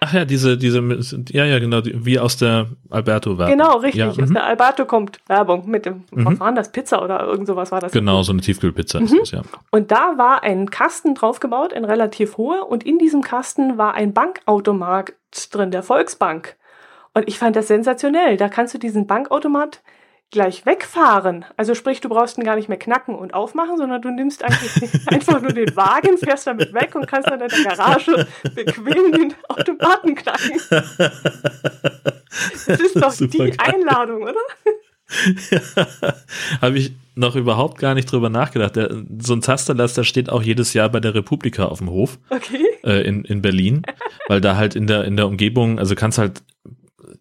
Speaker 2: Ach ja, diese, diese, ja, ja, genau, wie aus der Alberto-Werbung.
Speaker 1: Genau, richtig. Ja, aus mhm. der Alberto kommt Werbung mit dem, mhm. was war das, Pizza oder irgend sowas war das?
Speaker 2: Genau, so eine Tiefkühlpizza mhm. ist das, ja.
Speaker 1: Und da war ein Kasten draufgebaut, ein relativ hoher, und in diesem Kasten war ein Bankautomat drin, der Volksbank. Und ich fand das sensationell. Da kannst du diesen Bankautomat gleich wegfahren. Also sprich, du brauchst ihn gar nicht mehr knacken und aufmachen, sondern du nimmst eigentlich einfach nur den Wagen, fährst damit weg und kannst dann in der Garage bequem den Automaten knacken. Das ist doch Super die geil. Einladung, oder?
Speaker 2: Ja, habe ich noch überhaupt gar nicht drüber nachgedacht. Der, so ein Tasterlaster steht auch jedes Jahr bei der Republika auf dem Hof okay. äh, in, in Berlin, weil da halt in der, in der Umgebung, also kannst halt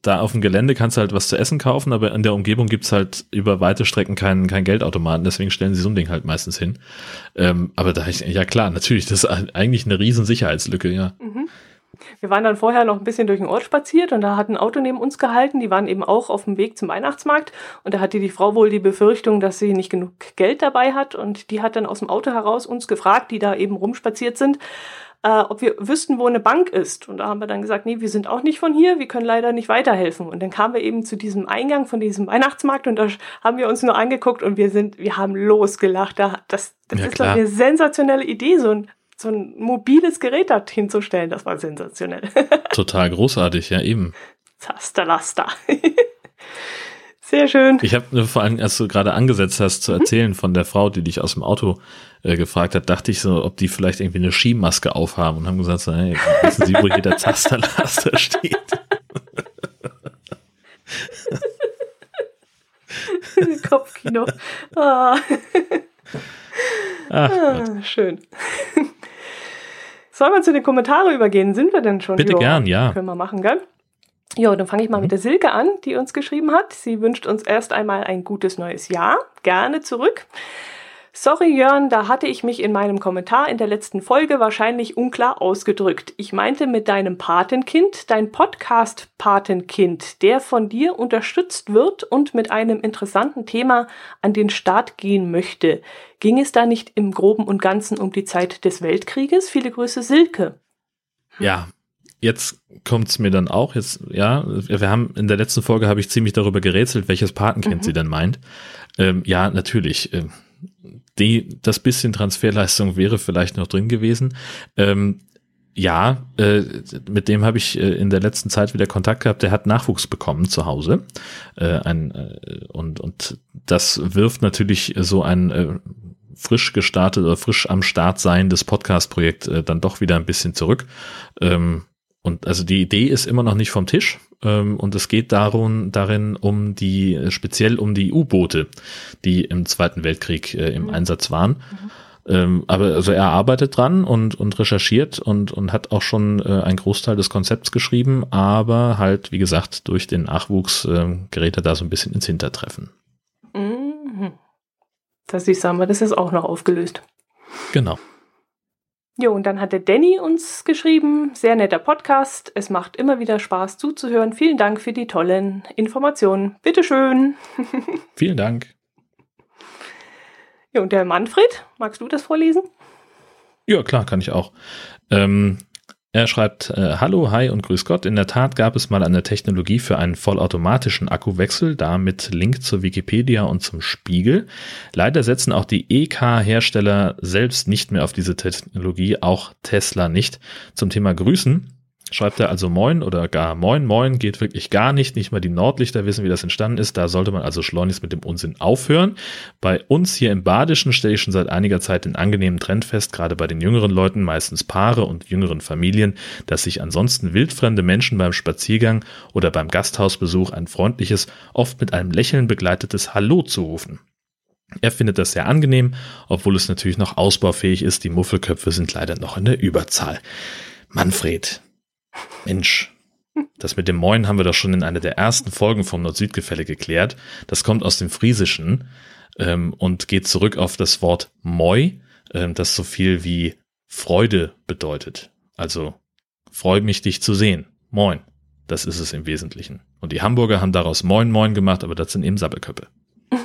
Speaker 2: da auf dem Gelände kannst du halt was zu essen kaufen, aber in der Umgebung gibt's halt über weite Strecken keinen kein Geldautomaten, deswegen stellen sie so ein Ding halt meistens hin. Ähm, aber da ich, ja klar, natürlich, das ist eigentlich eine riesen Sicherheitslücke, ja. Mhm.
Speaker 1: Wir waren dann vorher noch ein bisschen durch den Ort spaziert und da hat ein Auto neben uns gehalten. Die waren eben auch auf dem Weg zum Weihnachtsmarkt und da hatte die Frau wohl die Befürchtung, dass sie nicht genug Geld dabei hat und die hat dann aus dem Auto heraus uns gefragt, die da eben rumspaziert sind, äh, ob wir wüssten, wo eine Bank ist. Und da haben wir dann gesagt, nee, wir sind auch nicht von hier, wir können leider nicht weiterhelfen. Und dann kamen wir eben zu diesem Eingang von diesem Weihnachtsmarkt und da haben wir uns nur angeguckt und wir sind, wir haben losgelacht. Das, das ja, ist doch eine sensationelle Idee, so ein so ein mobiles Gerät da hinzustellen, das war sensationell.
Speaker 2: Total großartig, ja eben.
Speaker 1: Zasterlaster. Sehr schön.
Speaker 2: Ich habe vor allem, als du gerade angesetzt hast zu mhm. erzählen von der Frau, die dich aus dem Auto äh, gefragt hat, dachte ich so, ob die vielleicht irgendwie eine Skimaske aufhaben und haben gesagt, so, hey, wissen Sie, wo hier der Zasterlaster steht?
Speaker 1: Kopfkino. Ah. Ach, ah, schön. Sollen wir zu den Kommentaren übergehen? Sind wir denn schon?
Speaker 2: Bitte jo, gern, ja.
Speaker 1: Können wir machen, gell? Jo, dann fange ich mal mhm. mit der Silke an, die uns geschrieben hat. Sie wünscht uns erst einmal ein gutes neues Jahr. Gerne zurück. Sorry, Jörn, da hatte ich mich in meinem Kommentar in der letzten Folge wahrscheinlich unklar ausgedrückt. Ich meinte mit deinem Patenkind, dein Podcast-Patenkind, der von dir unterstützt wird und mit einem interessanten Thema an den Start gehen möchte. Ging es da nicht im Groben und Ganzen um die Zeit des Weltkrieges? Viele Grüße, Silke.
Speaker 2: Ja, jetzt kommt's mir dann auch jetzt, ja, wir haben in der letzten Folge habe ich ziemlich darüber gerätselt, welches Patenkind mhm. sie denn meint. Ähm, ja, natürlich. Äh, die, das bisschen Transferleistung wäre vielleicht noch drin gewesen. Ähm, ja, äh, mit dem habe ich äh, in der letzten Zeit wieder Kontakt gehabt. Der hat Nachwuchs bekommen zu Hause. Äh, ein, äh, und, und das wirft natürlich so ein äh, frisch gestartet oder frisch am Start sein des Podcast-Projekt äh, dann doch wieder ein bisschen zurück. Ähm, und also die Idee ist immer noch nicht vom Tisch. Ähm, und es geht darum, darin um die, speziell um die U-Boote, die im Zweiten Weltkrieg äh, im mhm. Einsatz waren. Mhm. Ähm, aber also er arbeitet dran und, und recherchiert und, und hat auch schon äh, einen Großteil des Konzepts geschrieben, aber halt, wie gesagt, durch den Nachwuchs äh, gerät er da so ein bisschen ins Hintertreffen.
Speaker 1: Mhm. Das ich sagen wir, das ist auch noch aufgelöst.
Speaker 2: Genau.
Speaker 1: Jo, und dann hat der Danny uns geschrieben, sehr netter Podcast. Es macht immer wieder Spaß zuzuhören. Vielen Dank für die tollen Informationen. Bitteschön.
Speaker 2: Vielen Dank.
Speaker 1: Ja, und der Manfred, magst du das vorlesen?
Speaker 2: Ja, klar, kann ich auch. Ähm, er schreibt, äh, Hallo, hi und grüß Gott. In der Tat gab es mal eine Technologie für einen vollautomatischen Akkuwechsel, da mit Link zur Wikipedia und zum Spiegel. Leider setzen auch die EK-Hersteller selbst nicht mehr auf diese Technologie, auch Tesla nicht. Zum Thema Grüßen schreibt er also Moin oder gar Moin Moin geht wirklich gar nicht. Nicht mal die Nordlichter wissen, wie das entstanden ist. Da sollte man also schleunigst mit dem Unsinn aufhören. Bei uns hier im Badischen stelle ich schon seit einiger Zeit den angenehmen Trend fest, gerade bei den jüngeren Leuten, meistens Paare und jüngeren Familien, dass sich ansonsten wildfremde Menschen beim Spaziergang oder beim Gasthausbesuch ein freundliches, oft mit einem Lächeln begleitetes Hallo zurufen. Er findet das sehr angenehm, obwohl es natürlich noch ausbaufähig ist. Die Muffelköpfe sind leider noch in der Überzahl. Manfred, Mensch, das mit dem Moin haben wir doch schon in einer der ersten Folgen vom Nord-Süd-Gefälle geklärt. Das kommt aus dem Friesischen ähm, und geht zurück auf das Wort Moi, ähm, das so viel wie Freude bedeutet. Also, freu mich, dich zu sehen. Moin. Das ist es im Wesentlichen. Und die Hamburger haben daraus Moin Moin gemacht, aber das sind eben Sappelköppe.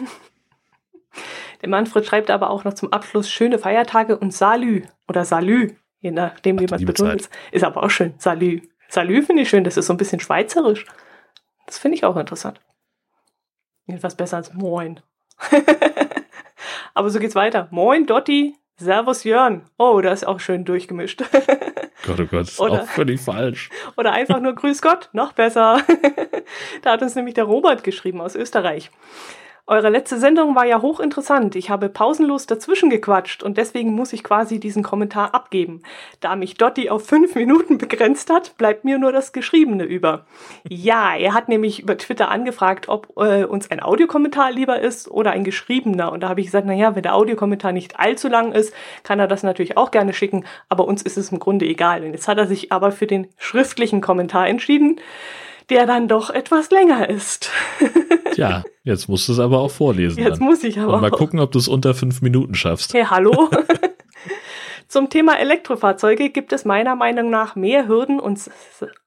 Speaker 1: Der Manfred schreibt aber auch noch zum Abschluss schöne Feiertage und Salü oder Salü je nachdem, wie man es betont. Ist aber auch schön. Salü. Salü finde ich schön, das ist so ein bisschen schweizerisch. Das finde ich auch interessant. Etwas besser als Moin. aber so geht's weiter. Moin, Dotti. Servus, Jörn. Oh, das ist auch schön durchgemischt.
Speaker 2: Gott, oh Gott, ist oder, auch völlig falsch.
Speaker 1: Oder einfach nur Grüß Gott, noch besser. da hat uns nämlich der Robert geschrieben aus Österreich. Eure letzte Sendung war ja hochinteressant. Ich habe pausenlos dazwischen gequatscht und deswegen muss ich quasi diesen Kommentar abgeben. Da mich Dotti auf fünf Minuten begrenzt hat, bleibt mir nur das Geschriebene über. Ja, er hat nämlich über Twitter angefragt, ob äh, uns ein Audiokommentar lieber ist oder ein geschriebener. Und da habe ich gesagt, naja, wenn der Audiokommentar nicht allzu lang ist, kann er das natürlich auch gerne schicken, aber uns ist es im Grunde egal. Und jetzt hat er sich aber für den schriftlichen Kommentar entschieden der dann doch etwas länger ist.
Speaker 2: Tja, jetzt musst du es aber auch vorlesen.
Speaker 1: Jetzt dann. muss ich aber.
Speaker 2: Und mal auch. gucken, ob du es unter fünf Minuten schaffst.
Speaker 1: Hey, hallo? Zum Thema Elektrofahrzeuge gibt es meiner Meinung nach mehr Hürden und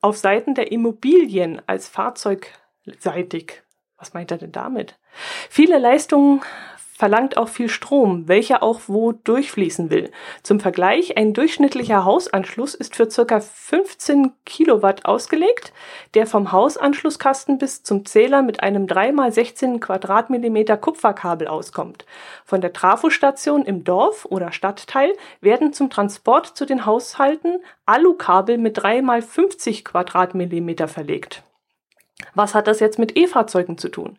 Speaker 1: auf Seiten der Immobilien als fahrzeugseitig. Was meint er denn damit? Viele Leistungen verlangt auch viel Strom, welcher auch wo durchfließen will. Zum Vergleich, ein durchschnittlicher Hausanschluss ist für circa 15 Kilowatt ausgelegt, der vom Hausanschlusskasten bis zum Zähler mit einem 3x16 Quadratmillimeter Kupferkabel auskommt. Von der Trafostation im Dorf oder Stadtteil werden zum Transport zu den Haushalten Alukabel mit 3x50 Quadratmillimeter verlegt. Was hat das jetzt mit E-Fahrzeugen zu tun?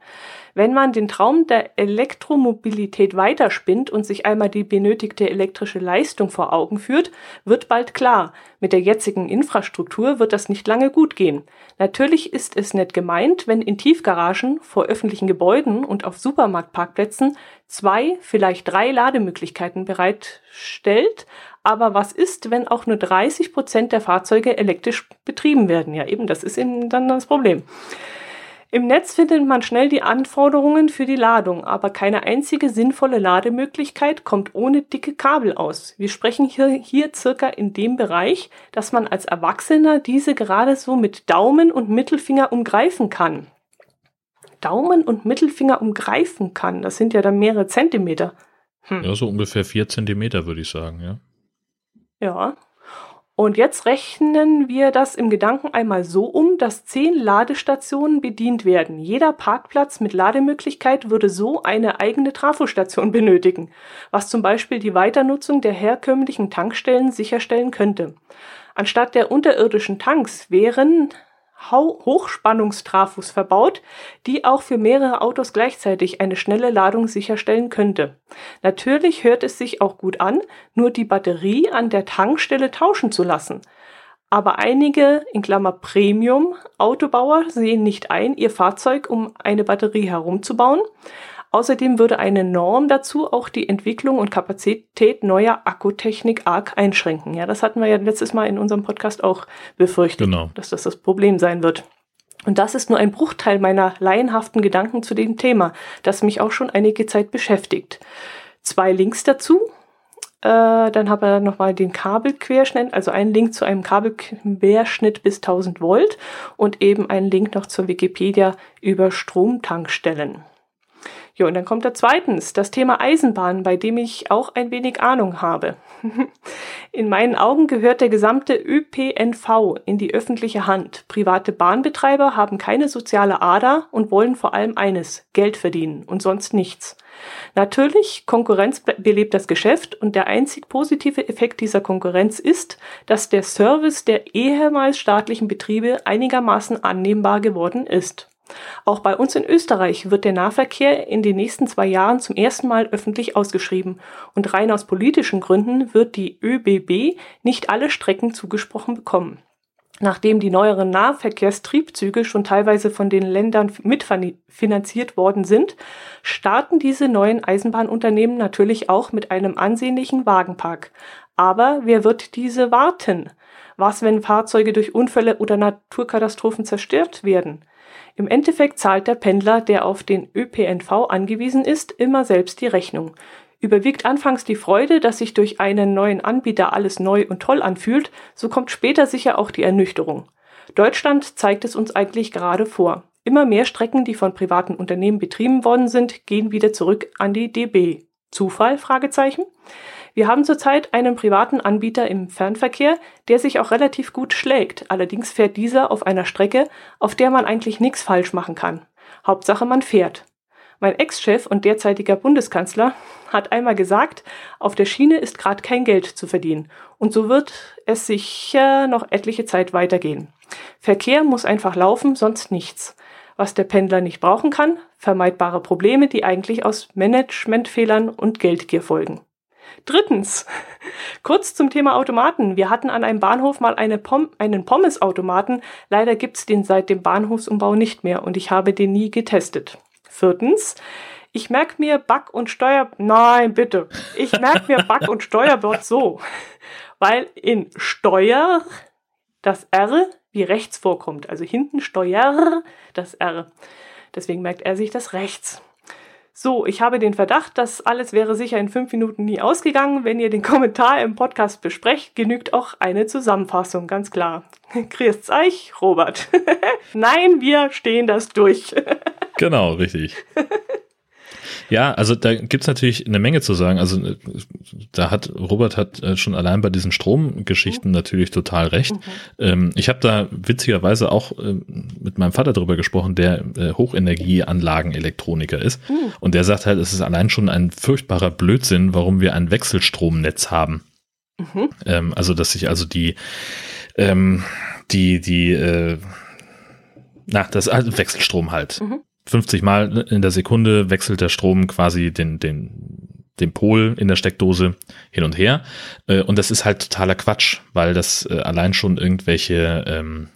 Speaker 1: Wenn man den Traum der Elektromobilität weiterspinnt und sich einmal die benötigte elektrische Leistung vor Augen führt, wird bald klar, mit der jetzigen Infrastruktur wird das nicht lange gut gehen. Natürlich ist es nett gemeint, wenn in Tiefgaragen, vor öffentlichen Gebäuden und auf Supermarktparkplätzen zwei, vielleicht drei Lademöglichkeiten bereitstellt, aber was ist, wenn auch nur 30 Prozent der Fahrzeuge elektrisch betrieben werden? Ja, eben, das ist eben dann das Problem. Im Netz findet man schnell die Anforderungen für die Ladung, aber keine einzige sinnvolle Lademöglichkeit kommt ohne dicke Kabel aus. Wir sprechen hier, hier circa in dem Bereich, dass man als Erwachsener diese gerade so mit Daumen und Mittelfinger umgreifen kann. Daumen und Mittelfinger umgreifen kann, das sind ja dann mehrere Zentimeter.
Speaker 2: Hm. Ja, so ungefähr vier Zentimeter würde ich sagen, ja.
Speaker 1: Ja, und jetzt rechnen wir das im Gedanken einmal so um, dass zehn Ladestationen bedient werden. Jeder Parkplatz mit Lademöglichkeit würde so eine eigene Trafostation benötigen, was zum Beispiel die Weiternutzung der herkömmlichen Tankstellen sicherstellen könnte. Anstatt der unterirdischen Tanks wären Hochspannungstrafos verbaut, die auch für mehrere Autos gleichzeitig eine schnelle Ladung sicherstellen könnte. Natürlich hört es sich auch gut an, nur die Batterie an der Tankstelle tauschen zu lassen. Aber einige, in Klammer Premium, Autobauer sehen nicht ein, ihr Fahrzeug um eine Batterie herumzubauen. Außerdem würde eine Norm dazu auch die Entwicklung und Kapazität neuer Akkutechnik arg einschränken. Ja, das hatten wir ja letztes Mal in unserem Podcast auch befürchtet, genau. dass das das Problem sein wird. Und das ist nur ein Bruchteil meiner laienhaften Gedanken zu dem Thema, das mich auch schon einige Zeit beschäftigt. Zwei Links dazu Äh, dann haben wir nochmal den Kabelquerschnitt, also einen Link zu einem Kabelquerschnitt bis 1000 Volt und eben einen Link noch zur Wikipedia über Stromtankstellen. Ja, und dann kommt da zweitens das Thema Eisenbahn, bei dem ich auch ein wenig Ahnung habe. In meinen Augen gehört der gesamte ÖPNV in die öffentliche Hand. Private Bahnbetreiber haben keine soziale Ader und wollen vor allem eines, Geld verdienen und sonst nichts. Natürlich, Konkurrenz belebt das Geschäft und der einzig positive Effekt dieser Konkurrenz ist, dass der Service der ehemals staatlichen Betriebe einigermaßen annehmbar geworden ist. Auch bei uns in Österreich wird der Nahverkehr in den nächsten zwei Jahren zum ersten Mal öffentlich ausgeschrieben und rein aus politischen Gründen wird die ÖBB nicht alle Strecken zugesprochen bekommen. Nachdem die neueren Nahverkehrstriebzüge schon teilweise von den Ländern mitfinanziert worden sind, starten diese neuen Eisenbahnunternehmen natürlich auch mit einem ansehnlichen Wagenpark. Aber wer wird diese warten? Was, wenn Fahrzeuge durch Unfälle oder Naturkatastrophen zerstört werden? Im Endeffekt zahlt der Pendler, der auf den ÖPNV angewiesen ist, immer selbst die Rechnung. Überwiegt anfangs die Freude, dass sich durch einen neuen Anbieter alles neu und toll anfühlt, so kommt später sicher auch die Ernüchterung. Deutschland zeigt es uns eigentlich gerade vor. Immer mehr Strecken, die von privaten Unternehmen betrieben worden sind, gehen wieder zurück an die DB. Zufall? Fragezeichen. Wir haben zurzeit einen privaten Anbieter im Fernverkehr, der sich auch relativ gut schlägt. Allerdings fährt dieser auf einer Strecke, auf der man eigentlich nichts falsch machen kann. Hauptsache man fährt. Mein Ex-Chef und derzeitiger Bundeskanzler hat einmal gesagt, auf der Schiene ist gerade kein Geld zu verdienen. Und so wird es sicher noch etliche Zeit weitergehen. Verkehr muss einfach laufen, sonst nichts. Was der Pendler nicht brauchen kann, vermeidbare Probleme, die eigentlich aus Managementfehlern und Geldgier folgen. Drittens, kurz zum Thema Automaten. Wir hatten an einem Bahnhof mal eine Pom einen Pommesautomaten. Leider gibt's den seit dem Bahnhofsumbau nicht mehr und ich habe den nie getestet. Viertens, ich merke mir Back und Steuer... Nein, bitte. Ich merke mir Back und Steuerbord so, weil in Steuer das R wie rechts vorkommt. Also hinten Steuer das R. Deswegen merkt er sich das rechts. So, ich habe den Verdacht, das alles wäre sicher in fünf Minuten nie ausgegangen. Wenn ihr den Kommentar im Podcast besprecht, genügt auch eine Zusammenfassung, ganz klar. Grüß euch, Robert. Nein, wir stehen das durch.
Speaker 2: genau, richtig. Ja, also da gibt's natürlich eine Menge zu sagen. Also äh, da hat Robert hat äh, schon allein bei diesen Stromgeschichten mhm. natürlich total recht. Mhm. Ähm, ich habe da witzigerweise auch ähm, mit meinem Vater drüber gesprochen, der äh, Hochenergieanlagenelektroniker ist. Mhm. Und der sagt halt, es ist allein schon ein furchtbarer Blödsinn, warum wir ein Wechselstromnetz haben. Mhm. Ähm, also dass sich also die die die äh, na, das also Wechselstrom halt. Mhm. 50 Mal in der Sekunde wechselt der Strom quasi den, den, den Pol in der Steckdose hin und her. Äh, und das ist halt totaler Quatsch, weil das äh, allein schon irgendwelche ähm,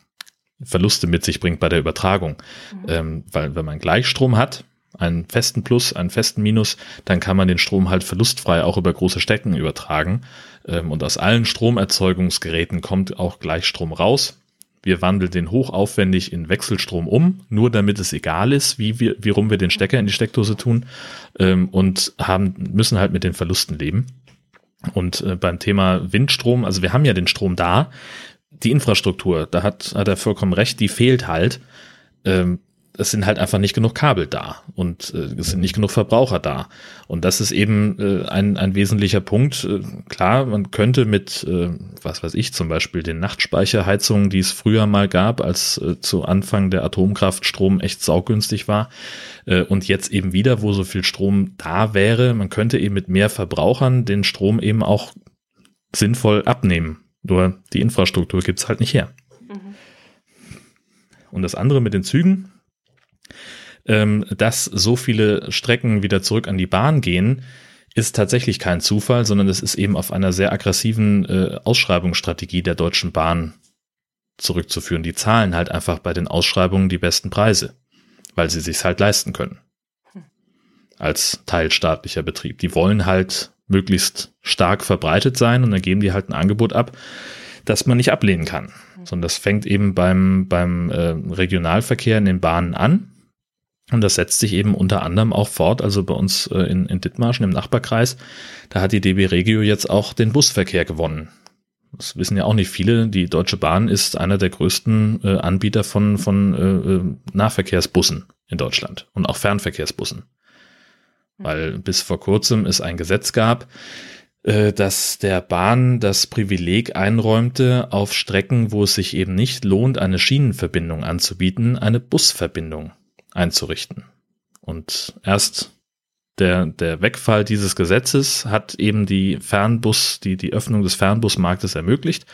Speaker 2: Verluste mit sich bringt bei der Übertragung. Mhm. Ähm, weil wenn man Gleichstrom hat, einen festen Plus, einen festen Minus, dann kann man den Strom halt verlustfrei auch über große Stecken übertragen. Ähm, und aus allen Stromerzeugungsgeräten kommt auch Gleichstrom raus. Wir wandeln den hochaufwendig in Wechselstrom um, nur damit es egal ist, wie wir, wie rum wir den Stecker in die Steckdose tun ähm, und haben, müssen halt mit den Verlusten leben. Und äh, beim Thema Windstrom, also wir haben ja den Strom da, die Infrastruktur, da hat, hat er vollkommen recht, die fehlt halt. Ähm, es sind halt einfach nicht genug Kabel da und äh, es sind nicht genug Verbraucher da. Und das ist eben äh, ein, ein wesentlicher Punkt. Äh, klar, man könnte mit, äh, was weiß ich, zum Beispiel den Nachtspeicherheizungen, die es früher mal gab, als äh, zu Anfang der Atomkraft Strom echt saugünstig war äh, und jetzt eben wieder, wo so viel Strom da wäre, man könnte eben mit mehr Verbrauchern den Strom eben auch sinnvoll abnehmen. Nur die Infrastruktur gibt's halt nicht her. Mhm. Und das andere mit den Zügen, ähm, dass so viele Strecken wieder zurück an die Bahn gehen, ist tatsächlich kein Zufall, sondern es ist eben auf einer sehr aggressiven äh, Ausschreibungsstrategie der Deutschen Bahn zurückzuführen. Die zahlen halt einfach bei den Ausschreibungen die besten Preise, weil sie sich halt leisten können. Als teilstaatlicher Betrieb. Die wollen halt möglichst stark verbreitet sein und dann geben die halt ein Angebot ab, das man nicht ablehnen kann. Sondern das fängt eben beim, beim äh, Regionalverkehr in den Bahnen an Und das setzt sich eben unter anderem auch fort, also bei uns äh, in, in Dithmarschen im Nachbarkreis, da hat die DB Regio jetzt auch den Busverkehr gewonnen. Das wissen ja auch nicht viele. Die Deutsche Bahn ist einer der größten äh, Anbieter von, von äh, äh Nahverkehrsbussen in Deutschland und auch Fernverkehrsbussen. Weil bis vor kurzem es ein Gesetz gab, äh, dass der Bahn das Privileg einräumte, auf Strecken, wo es sich eben nicht lohnt, eine Schienenverbindung anzubieten, eine Busverbindung einzurichten. Und erst der, der Wegfall dieses Gesetzes hat eben die Fernbus, die, die Öffnung des Fernbusmarktes ermöglicht.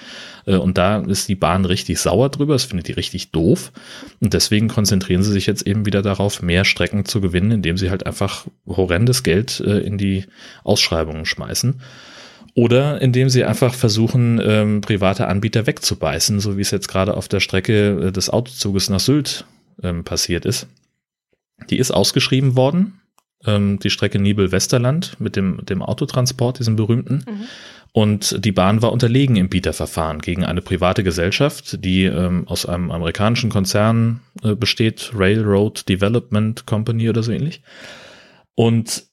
Speaker 2: Äh, und da ist die Bahn richtig sauer drüber. Das findet die richtig doof. Und deswegen konzentrieren sie sich jetzt eben wieder darauf, mehr Strecken zu gewinnen, indem sie halt einfach horrendes Geld äh, in die Ausschreibungen schmeißen. Oder indem sie einfach versuchen, ähm, private Anbieter wegzubeißen, so wie es jetzt gerade auf der Strecke äh, des Autozuges nach Sylt ähm, passiert ist. Die ist ausgeschrieben worden, ähm, die Strecke Nibel-Westerland mit dem, dem Autotransport, diesem berühmten. Mhm. Und die Bahn war unterlegen im Bieterverfahren gegen eine private Gesellschaft, die ähm, aus einem amerikanischen Konzern äh, besteht, Railroad Development Company oder so ähnlich. Und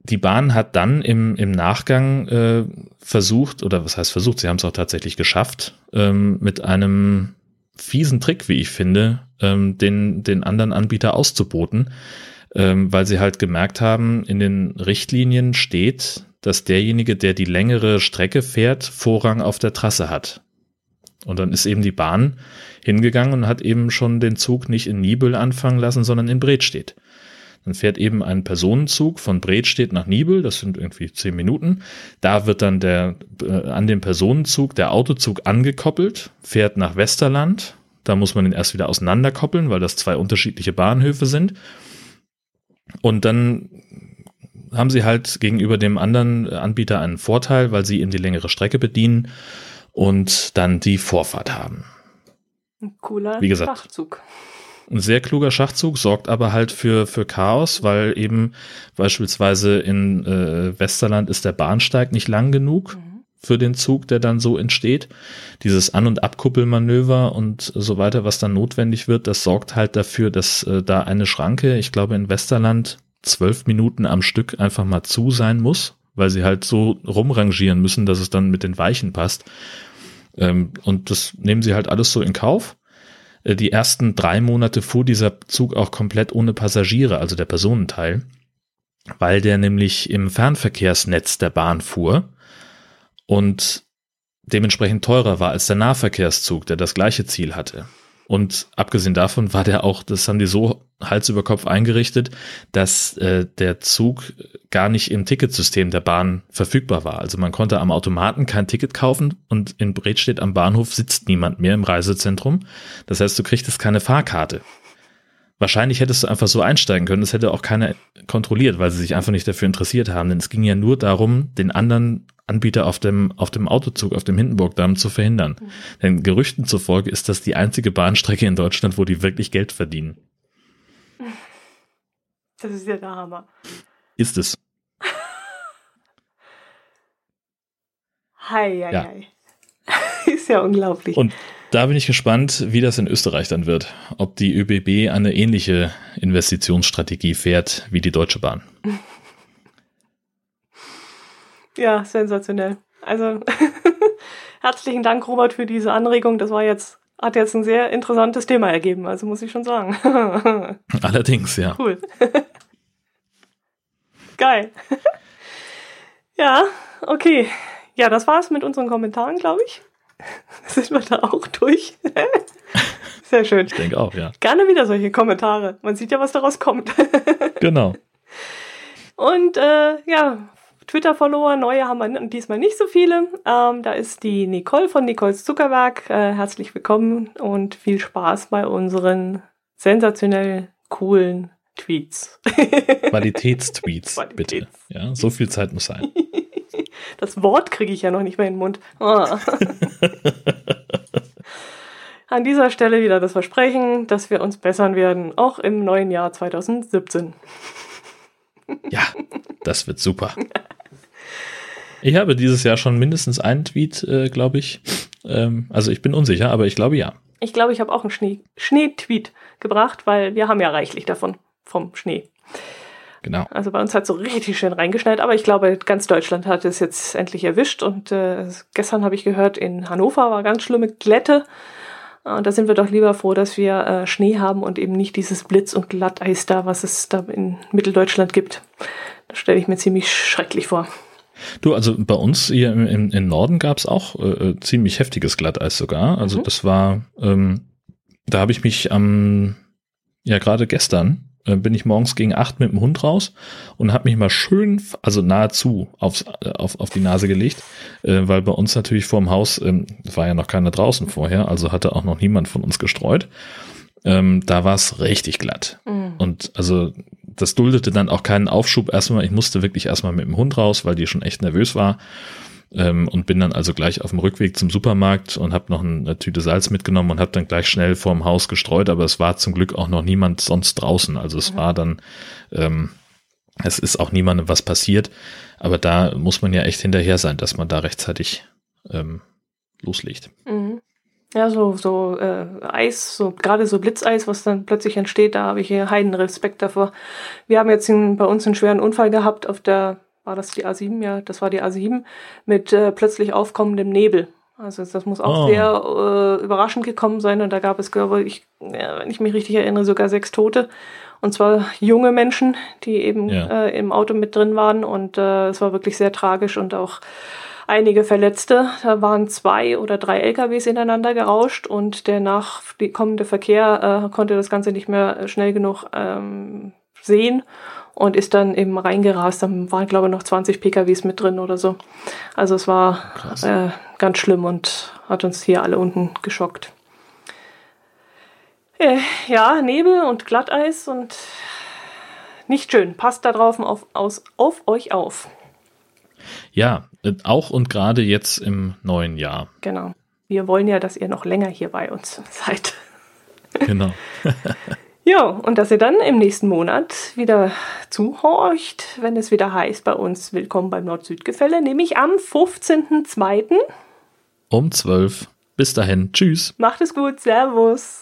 Speaker 2: die Bahn hat dann im, im Nachgang äh, versucht, oder was heißt versucht, sie haben es auch tatsächlich geschafft, ähm, mit einem fiesen Trick, wie ich finde, ähm, den, den anderen Anbieter auszuboten, ähm, weil sie halt gemerkt haben, in den Richtlinien steht, dass derjenige, der die längere Strecke fährt, Vorrang auf der Trasse hat. Und dann ist eben die Bahn hingegangen und hat eben schon den Zug nicht in Nibel anfangen lassen, sondern in Bredstedt. Dann fährt eben ein Personenzug von Bredstedt nach Nibel, das sind irgendwie zehn Minuten. Da wird dann der, äh, an dem Personenzug der Autozug angekoppelt, fährt nach Westerland. Da muss man ihn erst wieder auseinanderkoppeln, weil das zwei unterschiedliche Bahnhöfe sind. Und dann haben sie halt gegenüber dem anderen Anbieter einen Vorteil, weil sie eben die längere Strecke bedienen und dann die Vorfahrt haben.
Speaker 1: Ein cooler Wie gesagt, Schachzug.
Speaker 2: Ein sehr kluger Schachzug, sorgt aber halt für, für Chaos, weil eben beispielsweise in äh, Westerland ist der Bahnsteig nicht lang genug. Mhm für den Zug, der dann so entsteht. Dieses An- und Abkuppelmanöver und so weiter, was dann notwendig wird, das sorgt halt dafür, dass äh, da eine Schranke, ich glaube in Westerland, zwölf Minuten am Stück einfach mal zu sein muss, weil sie halt so rumrangieren müssen, dass es dann mit den Weichen passt. Ähm, und das nehmen sie halt alles so in Kauf. Äh, die ersten drei Monate fuhr dieser Zug auch komplett ohne Passagiere, also der Personenteil, weil der nämlich im Fernverkehrsnetz der Bahn fuhr und dementsprechend teurer war als der Nahverkehrszug, der das gleiche Ziel hatte. Und abgesehen davon war der auch, das haben die so Hals über Kopf eingerichtet, dass äh, der Zug gar nicht im Ticketsystem der Bahn verfügbar war. Also man konnte am Automaten kein Ticket kaufen und in Bredstedt am Bahnhof sitzt niemand mehr im Reisezentrum. Das heißt, du kriegtest keine Fahrkarte. Wahrscheinlich hättest du einfach so einsteigen können. Das hätte auch keiner kontrolliert, weil sie sich einfach nicht dafür interessiert haben. Denn es ging ja nur darum, den anderen Anbieter auf dem, auf dem Autozug, auf dem Hindenburgdamm zu verhindern. Mhm. Denn Gerüchten zufolge ist das die einzige Bahnstrecke in Deutschland, wo die wirklich Geld verdienen.
Speaker 1: Das ist ja der Hammer.
Speaker 2: Ist es.
Speaker 1: Hei, hei, ja. hei. ist ja unglaublich.
Speaker 2: Und da bin ich gespannt, wie das in Österreich dann wird. Ob die ÖBB eine ähnliche Investitionsstrategie fährt wie die Deutsche Bahn.
Speaker 1: Ja, sensationell. Also herzlichen Dank, Robert, für diese Anregung. Das war jetzt, hat jetzt ein sehr interessantes Thema ergeben, also muss ich schon sagen.
Speaker 2: Allerdings, ja.
Speaker 1: Cool. Geil. ja, okay. Ja, das war's mit unseren Kommentaren, glaube ich. Sind wir da auch durch? Sehr schön.
Speaker 2: Ich denke auch, ja.
Speaker 1: Gerne wieder solche Kommentare. Man sieht ja, was daraus kommt.
Speaker 2: genau.
Speaker 1: Und äh, ja, Twitter-Follower, neue haben wir diesmal nicht so viele. Ähm, da ist die Nicole von Nicoles Zuckerwerk. Äh, herzlich willkommen und viel Spaß bei unseren sensationell coolen Tweets.
Speaker 2: Qualitätstweets, Qualitäts. bitte. Ja, so viel Zeit muss sein.
Speaker 1: Das Wort kriege ich ja noch nicht mehr in den Mund. Oh. An dieser Stelle wieder das Versprechen, dass wir uns bessern werden, auch im neuen Jahr 2017.
Speaker 2: Ja, das wird super. Ich habe dieses Jahr schon mindestens einen Tweet, äh, glaube ich. Ähm, also ich bin unsicher, aber ich glaube ja.
Speaker 1: Ich glaube, ich habe auch einen Schnee-Tweet gebracht, weil wir haben ja reichlich davon. vom Schnee.
Speaker 2: Genau.
Speaker 1: Also bei uns hat so richtig schön reingeschneit, aber ich glaube, ganz Deutschland hat es jetzt endlich erwischt. Und äh, gestern habe ich gehört, in Hannover war ganz schlimme Glätte. Und da sind wir doch lieber froh, dass wir äh, Schnee haben und eben nicht dieses Blitz und Glatteis da, was es da in Mitteldeutschland gibt. Das stelle ich mir ziemlich schrecklich vor.
Speaker 2: Du, also bei uns hier im, im Norden gab es auch äh, äh, ziemlich heftiges Glatteis sogar. Also mhm. das war, ähm, da habe ich mich am, ja gerade gestern, äh, bin ich morgens gegen acht mit dem Hund raus und habe mich mal schön, also nahezu aufs, äh, auf, auf die Nase gelegt, äh, weil bei uns natürlich vorm Haus, ähm, war ja noch keiner draußen vorher, also hatte auch noch niemand von uns gestreut. Ähm, da war es richtig glatt. Mhm. Und also das duldete dann auch keinen Aufschub erstmal. Ich musste wirklich erstmal mit dem Hund raus, weil die schon echt nervös war. Ähm, und bin dann also gleich auf dem Rückweg zum Supermarkt und habe noch eine Tüte Salz mitgenommen und habe dann gleich schnell vorm Haus gestreut, aber es war zum Glück auch noch niemand sonst draußen. Also es mhm. war dann, ähm, es ist auch niemandem was passiert, aber da muss man ja echt hinterher sein, dass man da rechtzeitig ähm, loslegt.
Speaker 1: Mhm. Ja, so, so äh, Eis, so gerade so Blitzeis, was dann plötzlich entsteht, da habe ich hier heiden Respekt davor. Wir haben jetzt in, bei uns einen schweren Unfall gehabt auf der, war das die A7? Ja, das war die A7, mit äh, plötzlich aufkommendem Nebel. Also das muss auch oh. sehr äh, überraschend gekommen sein und da gab es, glaube ich, ja, wenn ich mich richtig erinnere, sogar sechs Tote. Und zwar junge Menschen, die eben ja. äh, im Auto mit drin waren und äh, es war wirklich sehr tragisch und auch einige Verletzte. Da waren zwei oder drei LKWs ineinander gerauscht und der nachkommende Verkehr äh, konnte das Ganze nicht mehr schnell genug ähm, sehen und ist dann eben reingerast. Dann waren, glaube ich, noch 20 PKWs mit drin oder so. Also es war äh, ganz schlimm und hat uns hier alle unten geschockt. Äh, ja, Nebel und Glatteis und nicht schön. Passt da drauf auf, aus, auf euch auf.
Speaker 2: Ja, äh, auch und gerade jetzt im neuen Jahr.
Speaker 1: Genau. Wir wollen ja, dass ihr noch länger hier bei uns seid.
Speaker 2: Genau.
Speaker 1: ja, und dass ihr dann im nächsten Monat wieder zuhorcht, wenn es wieder heißt bei uns Willkommen beim Nord-Süd-Gefälle, nämlich am 15.02.
Speaker 2: Um 12. Bis dahin. Tschüss.
Speaker 1: Macht es gut. Servus.